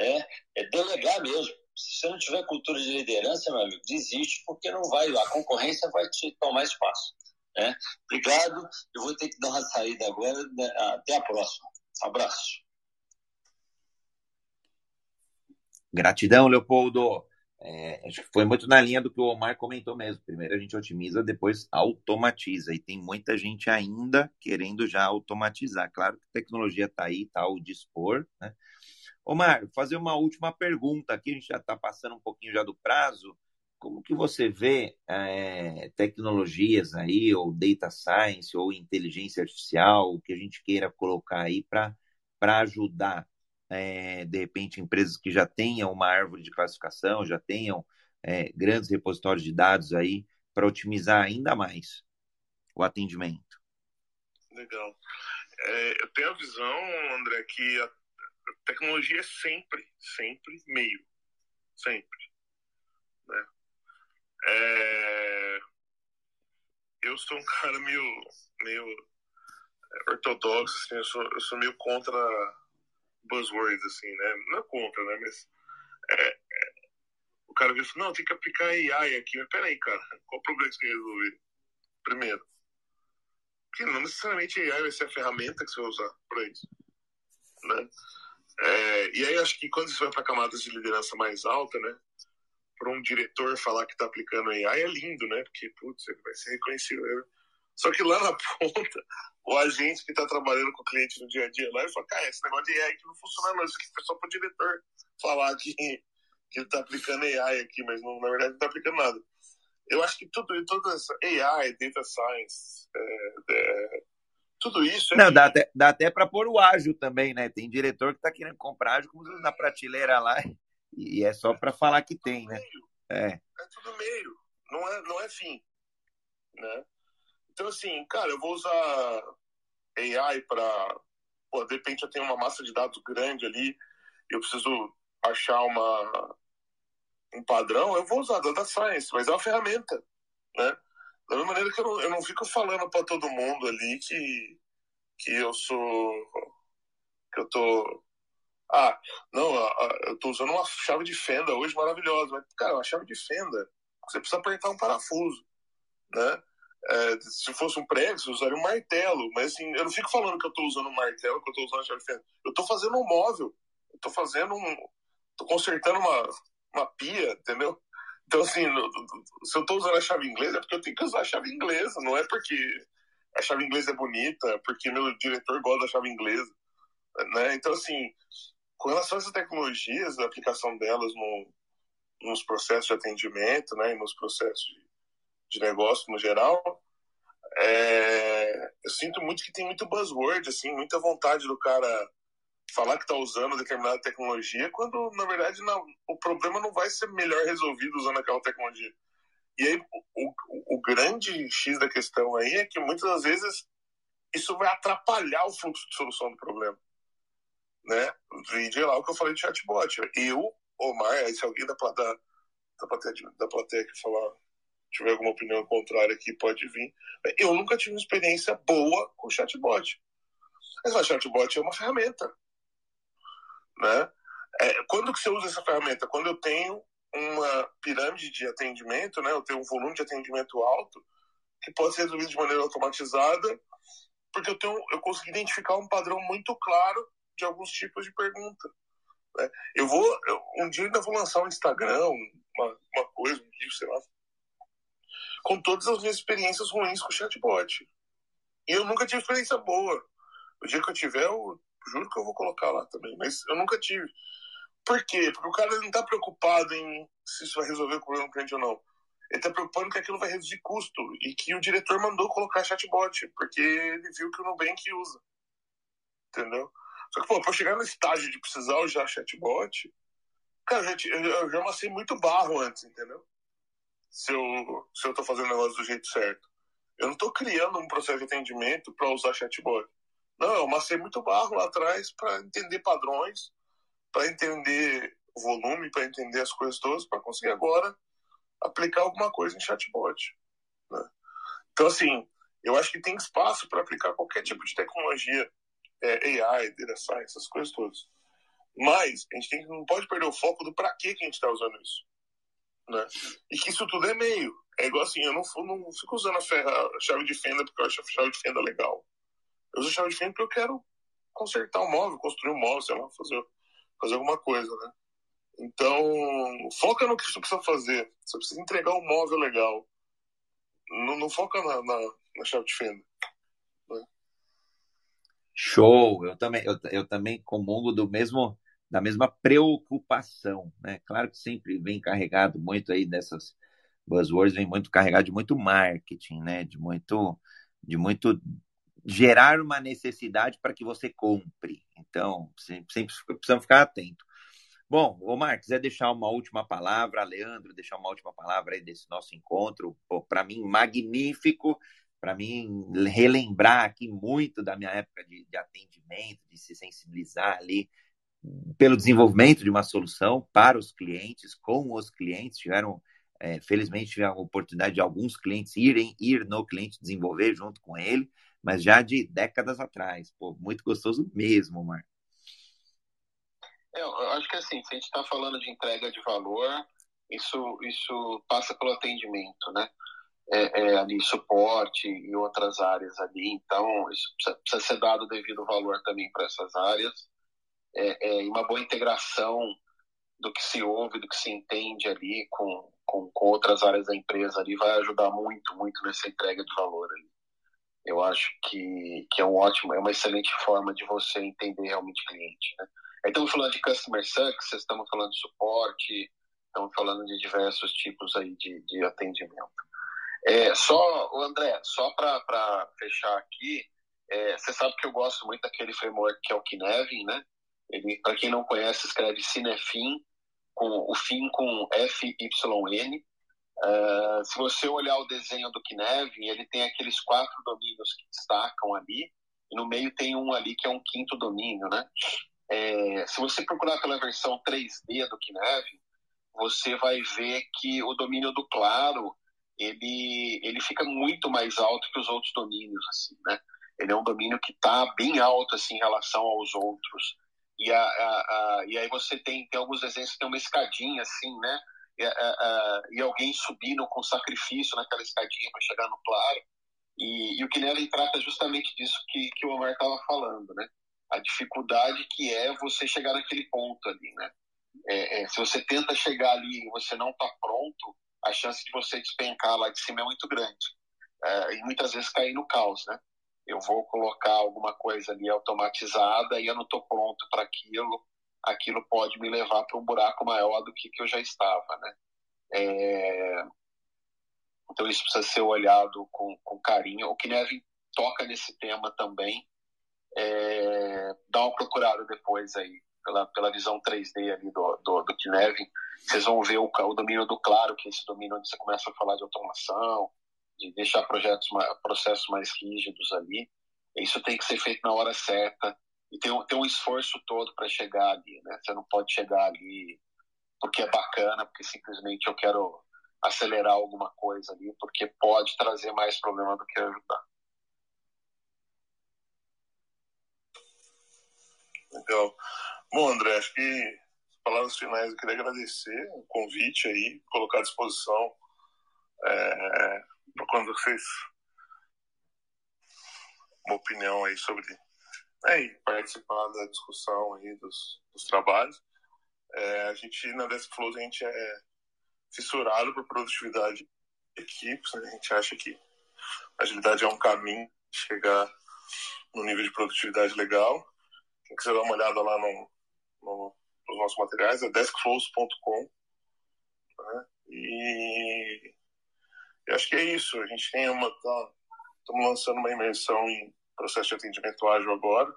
S4: né? É delegar mesmo. Se você não tiver cultura de liderança, meu amigo, desiste, porque não vai, a concorrência vai te tomar espaço. Né? Obrigado. Eu vou ter que dar uma saída agora. Né? Até a próxima. Abraço.
S1: Gratidão, Leopoldo. É, acho que foi muito na linha do que o Omar comentou mesmo. Primeiro a gente otimiza, depois automatiza. E tem muita gente ainda querendo já automatizar. Claro que a tecnologia está aí, está ao dispor, né? Omar, fazer uma última pergunta aqui, a gente já está passando um pouquinho já do prazo. como que você vê é, tecnologias aí, ou data science, ou inteligência artificial, o que a gente queira colocar aí para ajudar, é, de repente, empresas que já tenham uma árvore de classificação, já tenham é, grandes repositórios de dados aí, para otimizar ainda mais o atendimento?
S2: Legal. É, eu tenho a visão, André, que a tecnologia é sempre, sempre meio. Sempre. Né? É... Eu sou um [laughs] cara meio, meio ortodoxo, assim, eu sou, eu sou meio contra buzzwords, assim, né? Não é contra, né? Mas é, é, o cara diz, não, tem que aplicar AI aqui. Mas peraí, cara, qual o problema que você quer resolver? Primeiro, que não necessariamente AI vai ser a ferramenta que você vai usar para isso, né? É, e aí acho que quando você vai para camadas de liderança mais alta, né? Para um diretor falar que está aplicando AI é lindo, né? Porque, putz, ele vai ser reconhecido. Né? Só que lá na [laughs] ponta, o agente que está trabalhando com o cliente no dia a dia lá, ele fala, cara, esse negócio de AI aqui não funciona não, isso aqui é só para o diretor falar que, que ele está aplicando AI aqui, mas não, na verdade não está aplicando nada. Eu acho que tudo, toda essa AI, data science, é, é, tudo isso.
S1: É Não, dá até, dá até para pôr o ágil também, né? Tem diretor que está querendo comprar ágil como na prateleira lá [laughs] e é só para falar que tem, né?
S2: É. é tudo meio, não é, não é fim, né? Então assim, cara, eu vou usar AI para, de repente eu tenho uma massa de dados grande ali, eu preciso achar uma um padrão, eu vou usar data science, mas é uma ferramenta, né? Da mesma maneira que eu não, eu não fico falando para todo mundo ali que, que eu sou. que eu tô. Ah, não, eu tô usando uma chave de fenda hoje maravilhosa, mas, cara, uma chave de fenda, você precisa apertar um parafuso, né? É, se fosse um prego, você usaria um martelo, mas assim, eu não fico falando que eu tô usando um martelo, que eu tô usando a chave de fenda. Eu tô fazendo um móvel, eu tô fazendo um. tô consertando uma, uma pia, entendeu? Então, assim, se eu estou usando a chave inglesa, é porque eu tenho que usar a chave inglesa, não é porque a chave inglesa é bonita, é porque meu diretor gosta da chave inglesa. Né? Então, assim, com relação a essas tecnologias, a aplicação delas no, nos processos de atendimento, né, e nos processos de, de negócio no geral, é, eu sinto muito que tem muito buzzword, assim, muita vontade do cara falar que está usando determinada tecnologia, quando na verdade não, o problema não vai ser melhor resolvido usando aquela tecnologia. E aí o, o, grande X da questão aí é que muitas das vezes isso vai atrapalhar o fluxo de solução do problema. Né? Vídeo lá o que eu falei de chatbot. Eu, Omar, se alguém da, da, da, plateia, da plateia que falar, tiver alguma opinião contrária aqui, pode vir. Eu nunca tive uma experiência boa com chatbot. Mas o chatbot é uma ferramenta. Né? É, quando que você usa essa ferramenta? Quando eu tenho uma pirâmide de atendimento, né? eu tenho um volume de atendimento alto, que pode ser resolvido de maneira automatizada, porque eu, tenho, eu identificar um padrão muito claro de alguns tipos de pergunta. Né? Eu vou, eu, um dia ainda vou lançar um Instagram, uma, uma coisa, um vídeo, sei lá, com todas as minhas experiências ruins com o chatbot. E eu nunca tive experiência boa. O dia que eu tiver, eu Juro que eu vou colocar lá também, mas eu nunca tive. Por quê? Porque o cara não está preocupado em se isso vai resolver o problema do cliente ou não. Ele está preocupado que aquilo vai reduzir custo e que o diretor mandou colocar chatbot, porque ele viu que o Nubank usa. Entendeu? Só que, pô, para chegar no estágio de precisar usar chatbot, cara, eu já, eu já amassei muito barro antes, entendeu? Se eu, se eu tô fazendo o negócio do jeito certo. Eu não estou criando um processo de atendimento para usar chatbot. Não, eu amassei muito barro lá atrás para entender padrões, para entender volume, para entender as coisas todas, para conseguir agora aplicar alguma coisa em chatbot. Né? Então, assim, eu acho que tem espaço para aplicar qualquer tipo de tecnologia, é, AI, data science, essas coisas todas. Mas a gente tem, não pode perder o foco do para que a gente está usando isso. Né? E que isso tudo é meio. É igual assim, eu não, não fico usando a, ferra, a chave de fenda porque eu acho a chave de fenda legal. Eu uso chave de fenda porque eu quero consertar um móvel, construir um móvel, sei lá, fazer, fazer alguma coisa, né? Então, foca no que você precisa fazer. Você precisa entregar um móvel legal. Não, não foca na, na, na, chave de fenda. Né?
S1: Show! Eu também, eu, eu também comungo do mesmo, da mesma preocupação. Né? Claro que sempre vem carregado muito aí dessas buzzwords vem muito carregado de muito marketing, né? De muito, de muito gerar uma necessidade para que você compre. Então, sempre, sempre precisamos ficar atento. Bom, Omar, quiser deixar uma última palavra, Leandro, deixar uma última palavra aí desse nosso encontro, para mim, magnífico, para mim, relembrar aqui muito da minha época de, de atendimento, de se sensibilizar ali pelo desenvolvimento de uma solução para os clientes, com os clientes, tiveram, é, felizmente, tiveram a oportunidade de alguns clientes irem, ir no cliente desenvolver junto com ele, mas já de décadas atrás. Pô, muito gostoso mesmo, Omar.
S3: É, eu acho que assim, se a gente está falando de entrega de valor, isso, isso passa pelo atendimento, né? É, é, ali suporte e outras áreas ali, então isso precisa, precisa ser dado devido valor também para essas áreas é, é, uma boa integração do que se ouve, do que se entende ali com, com, com, outras áreas da empresa ali vai ajudar muito, muito nessa entrega de valor ali. Eu acho que, que é um ótimo, é uma excelente forma de você entender realmente o cliente, né? Estamos falando de customer success, estamos falando de suporte, estamos falando de diversos tipos aí de, de atendimento. É, só, André, só para fechar aqui, é, você sabe que eu gosto muito daquele framework que é o Kinevin, né? Ele, para quem não conhece, escreve Cinefin, com o fim com F-Y-N. Uh, se você olhar o desenho do Kinevin, ele tem aqueles quatro domínios que destacam ali, e no meio tem um ali que é um quinto domínio, né? É, se você procurar pela versão 3D do Kinevin, você vai ver que o domínio do claro ele, ele fica muito mais alto que os outros domínios, assim, né? Ele é um domínio que está bem alto assim, em relação aos outros. E, a, a, a, e aí você tem, tem alguns desenhos que tem uma escadinha assim, né? E, e alguém subindo com sacrifício naquela escadinha para chegar no claro. E, e o Kinelli trata justamente disso que, que o Omar estava falando, né? a dificuldade que é você chegar naquele ponto ali, né? É, é, se você tenta chegar ali e você não está pronto, a chance de você despencar lá de cima é muito grande. É, e muitas vezes cair no caos, né? Eu vou colocar alguma coisa ali automatizada e eu não estou pronto para aquilo, aquilo pode me levar para um buraco maior do que, que eu já estava, né? É... Então isso precisa ser olhado com, com carinho. O Kinevin toca nesse tema também, é, dá uma procurada depois aí, pela, pela visão 3D ali do, do, do Kinevin. Vocês vão ver o, o domínio do claro, que é esse domínio onde você começa a falar de automação, de deixar projetos, processos mais rígidos ali. Isso tem que ser feito na hora certa e tem um, tem um esforço todo para chegar ali, né? Você não pode chegar ali porque é bacana, porque simplesmente eu quero acelerar alguma coisa ali, porque pode trazer mais problema do que ajudar.
S2: Legal. Bom, André, acho que palavras finais eu queria agradecer o convite aí, colocar à disposição é, para quando vocês uma opinião aí sobre é, participar da discussão aí dos, dos trabalhos. É, a gente na Desk Flows a gente é fissurado por produtividade de equipes, né? a gente acha que agilidade é um caminho chegar no nível de produtividade legal. Quem quiser dar uma olhada lá no, no, nos nossos materiais é deskflows.com. Né? E, e, acho que é isso. A gente tem uma. Tá, estamos lançando uma imersão em processo de atendimento ágil agora.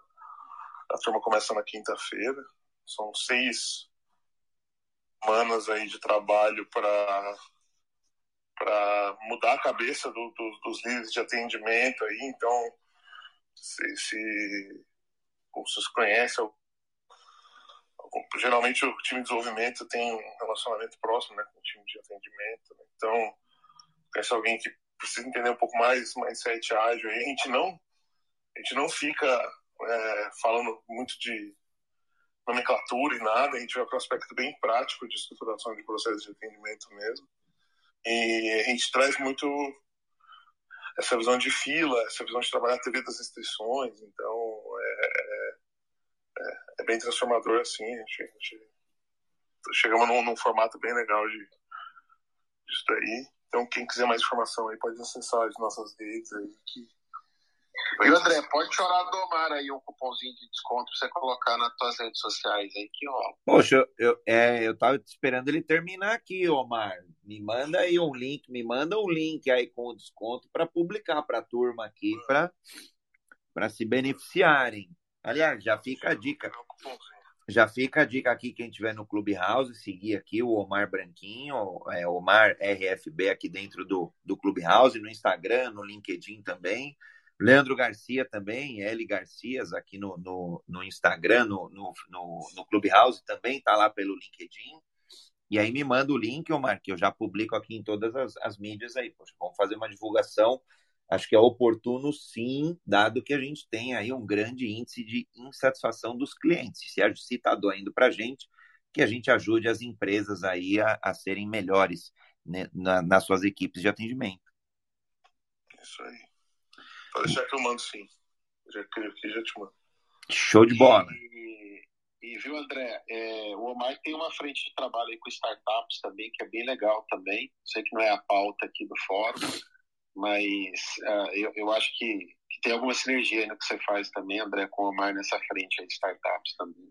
S2: A turma começa na quinta-feira. São seis semanas aí de trabalho para para mudar a cabeça do, do, dos líderes de atendimento aí. Então, se, se vocês conhecem, geralmente o time de desenvolvimento tem um relacionamento próximo né, com o time de atendimento. Né? Então, conhece alguém que precisa entender um pouco mais mindset ágil. Aí a gente não, a gente não fica é, falando muito de nomenclatura e nada, a gente vai para um aspecto bem prático de estruturação de processos de atendimento mesmo. E a gente traz muito essa visão de fila, essa visão de trabalhar a teoria das restrições. Então, é, é, é bem transformador assim. A gente, a gente chegamos num, num, formato bem legal de disso daí. Então, quem quiser mais informação aí pode acessar as nossas redes aí que
S3: E André, pode chorar do Omar aí um cupomzinho de desconto pra você colocar nas suas redes sociais aí que rola.
S1: Poxa, eu, é, eu tava esperando ele terminar aqui, Omar. Me manda aí um link, me manda um link aí com o desconto para publicar para a turma aqui, para se beneficiarem. Aliás, já fica a dica. Já fica a dica aqui, quem tiver no Clubhouse, seguir aqui o Omar Branquinho, é, Omar RFB aqui dentro do, do Clubhouse, no Instagram, no LinkedIn também. Leandro Garcia também, L Garcias, aqui no, no, no Instagram, no, no, no, no Clubhouse também, tá lá pelo LinkedIn. E aí me manda o link, Omar, que eu já publico aqui em todas as, as mídias aí. Poxa, vamos fazer uma divulgação. Acho que é oportuno sim, dado que a gente tem aí um grande índice de insatisfação dos clientes. Se está doendo para a gente, que a gente ajude as empresas aí a, a serem melhores né, na, nas suas equipes de atendimento.
S2: Isso aí. Pode deixar que eu mando sim. Já aqui já te mando.
S1: Show de bola.
S3: E, e viu, André, é, o Omar tem uma frente de trabalho aí com startups também, que é bem legal também. Sei que não é a pauta aqui do fórum, mas uh, eu, eu acho que, que, tem alguma sinergia no que você faz também, André, com o Omar nessa frente aí de startups também.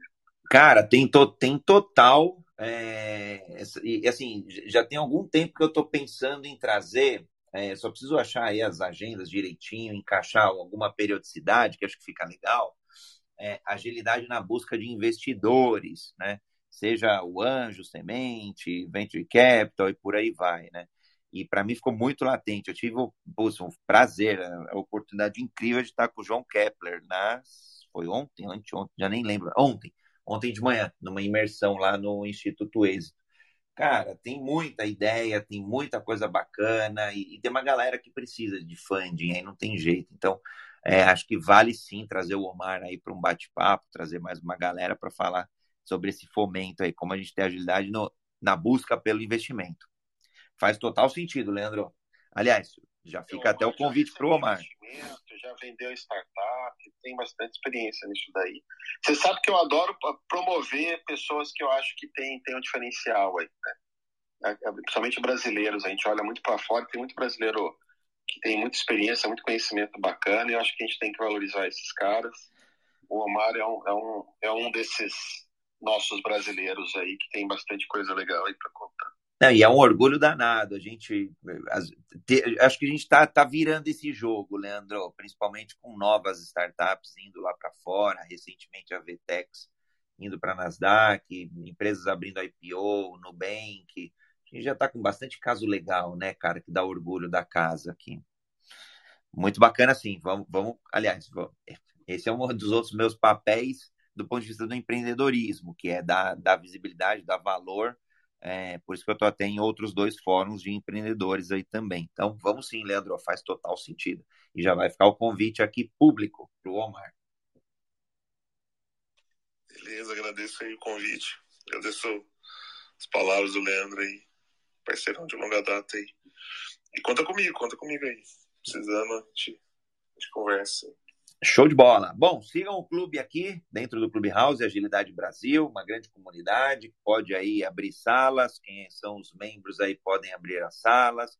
S1: Cara, tem, to, tem total. É, e assim, já tem algum tempo que eu estou pensando em trazer é, só preciso achar aí as agendas direitinho, encaixar alguma periodicidade, que acho que fica legal. É, agilidade na busca de investidores, né? Seja o anjo, semente, venture capital e por aí vai, né? E para mim ficou muito latente. Eu tive um prazer, a oportunidade incrível de estar com o João Kepler nas foi ontem, anteontem, já nem lembro, ontem, ontem de manhã, numa imersão lá no Instituto Êxito. Cara, tem muita ideia, tem muita coisa bacana e, e tem uma galera que precisa de funding, aí não tem jeito. Então, é, acho que vale sim trazer o Omar aí para um bate-papo, trazer mais uma galera para falar sobre esse fomento aí, como a gente tem agilidade no, na busca pelo investimento. Faz total sentido, Leandro. Aliás, já fica até o convite para o Omar.
S3: Já vendeu startup, tem bastante experiência nisso daí. Você sabe que eu adoro promover pessoas que eu acho que tem, tem um diferencial aí, né? Principalmente brasileiros. A gente olha muito para fora, tem muito brasileiro que tem muita experiência, muito conhecimento bacana, e eu acho que a gente tem que valorizar esses caras. O Omar é um, é um, é um desses nossos brasileiros aí que tem bastante coisa legal aí para contar.
S1: Não, e é um orgulho danado. A gente. acho que a gente está tá virando esse jogo, Leandro, principalmente com novas startups indo lá para fora. Recentemente a Vtex indo para a Nasdaq, empresas abrindo IPO, Nubank. A gente já está com bastante caso legal, né, cara, que dá orgulho da casa aqui. Muito bacana, sim. Vamos, vamos aliás, esse é um dos outros meus papéis do ponto de vista do empreendedorismo, que é dar, dar visibilidade, dar valor é, por isso que eu estou até em outros dois fóruns de empreendedores aí também. Então, vamos sim, Leandro, faz total sentido. E já vai ficar o convite aqui público para o Omar.
S2: Beleza, agradeço aí o convite. Agradeço as palavras do Leandro aí, parceirão de longa data aí. E conta comigo, conta comigo aí. Precisando, a gente, conversa.
S1: Show de bola. Bom, sigam o clube aqui, dentro do Clubhouse Agilidade Brasil, uma grande comunidade, pode aí abrir salas, quem são os membros aí podem abrir as salas,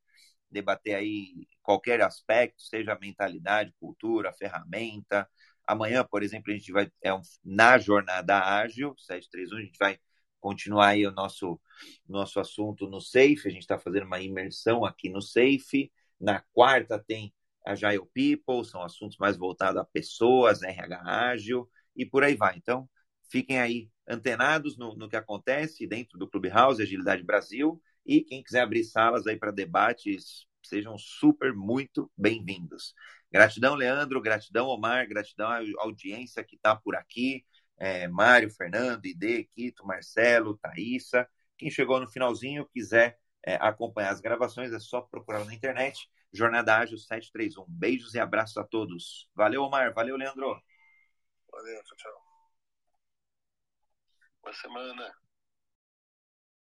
S1: debater aí qualquer aspecto, seja mentalidade, cultura, ferramenta. Amanhã, por exemplo, a gente vai, é um, na Jornada Ágil, 731, a gente vai continuar aí o nosso, nosso assunto no Safe, a gente está fazendo uma imersão aqui no Safe. Na quarta tem Agile People, são assuntos mais voltados a pessoas, RH ágil e por aí vai. Então, fiquem aí antenados no, no que acontece dentro do Clubhouse Agilidade Brasil e quem quiser abrir salas aí para debates, sejam super muito bem-vindos. Gratidão, Leandro, gratidão, Omar, gratidão à audiência que está por aqui, é, Mário, Fernando, Ide, Quito, Marcelo, Thaísa. Quem chegou no finalzinho, quiser é, acompanhar as gravações, é só procurar na internet Jornada Ágil 731. Beijos e abraços a todos. Valeu, Omar. Valeu, Leandro.
S2: Valeu, tchau, tchau.
S3: Boa semana.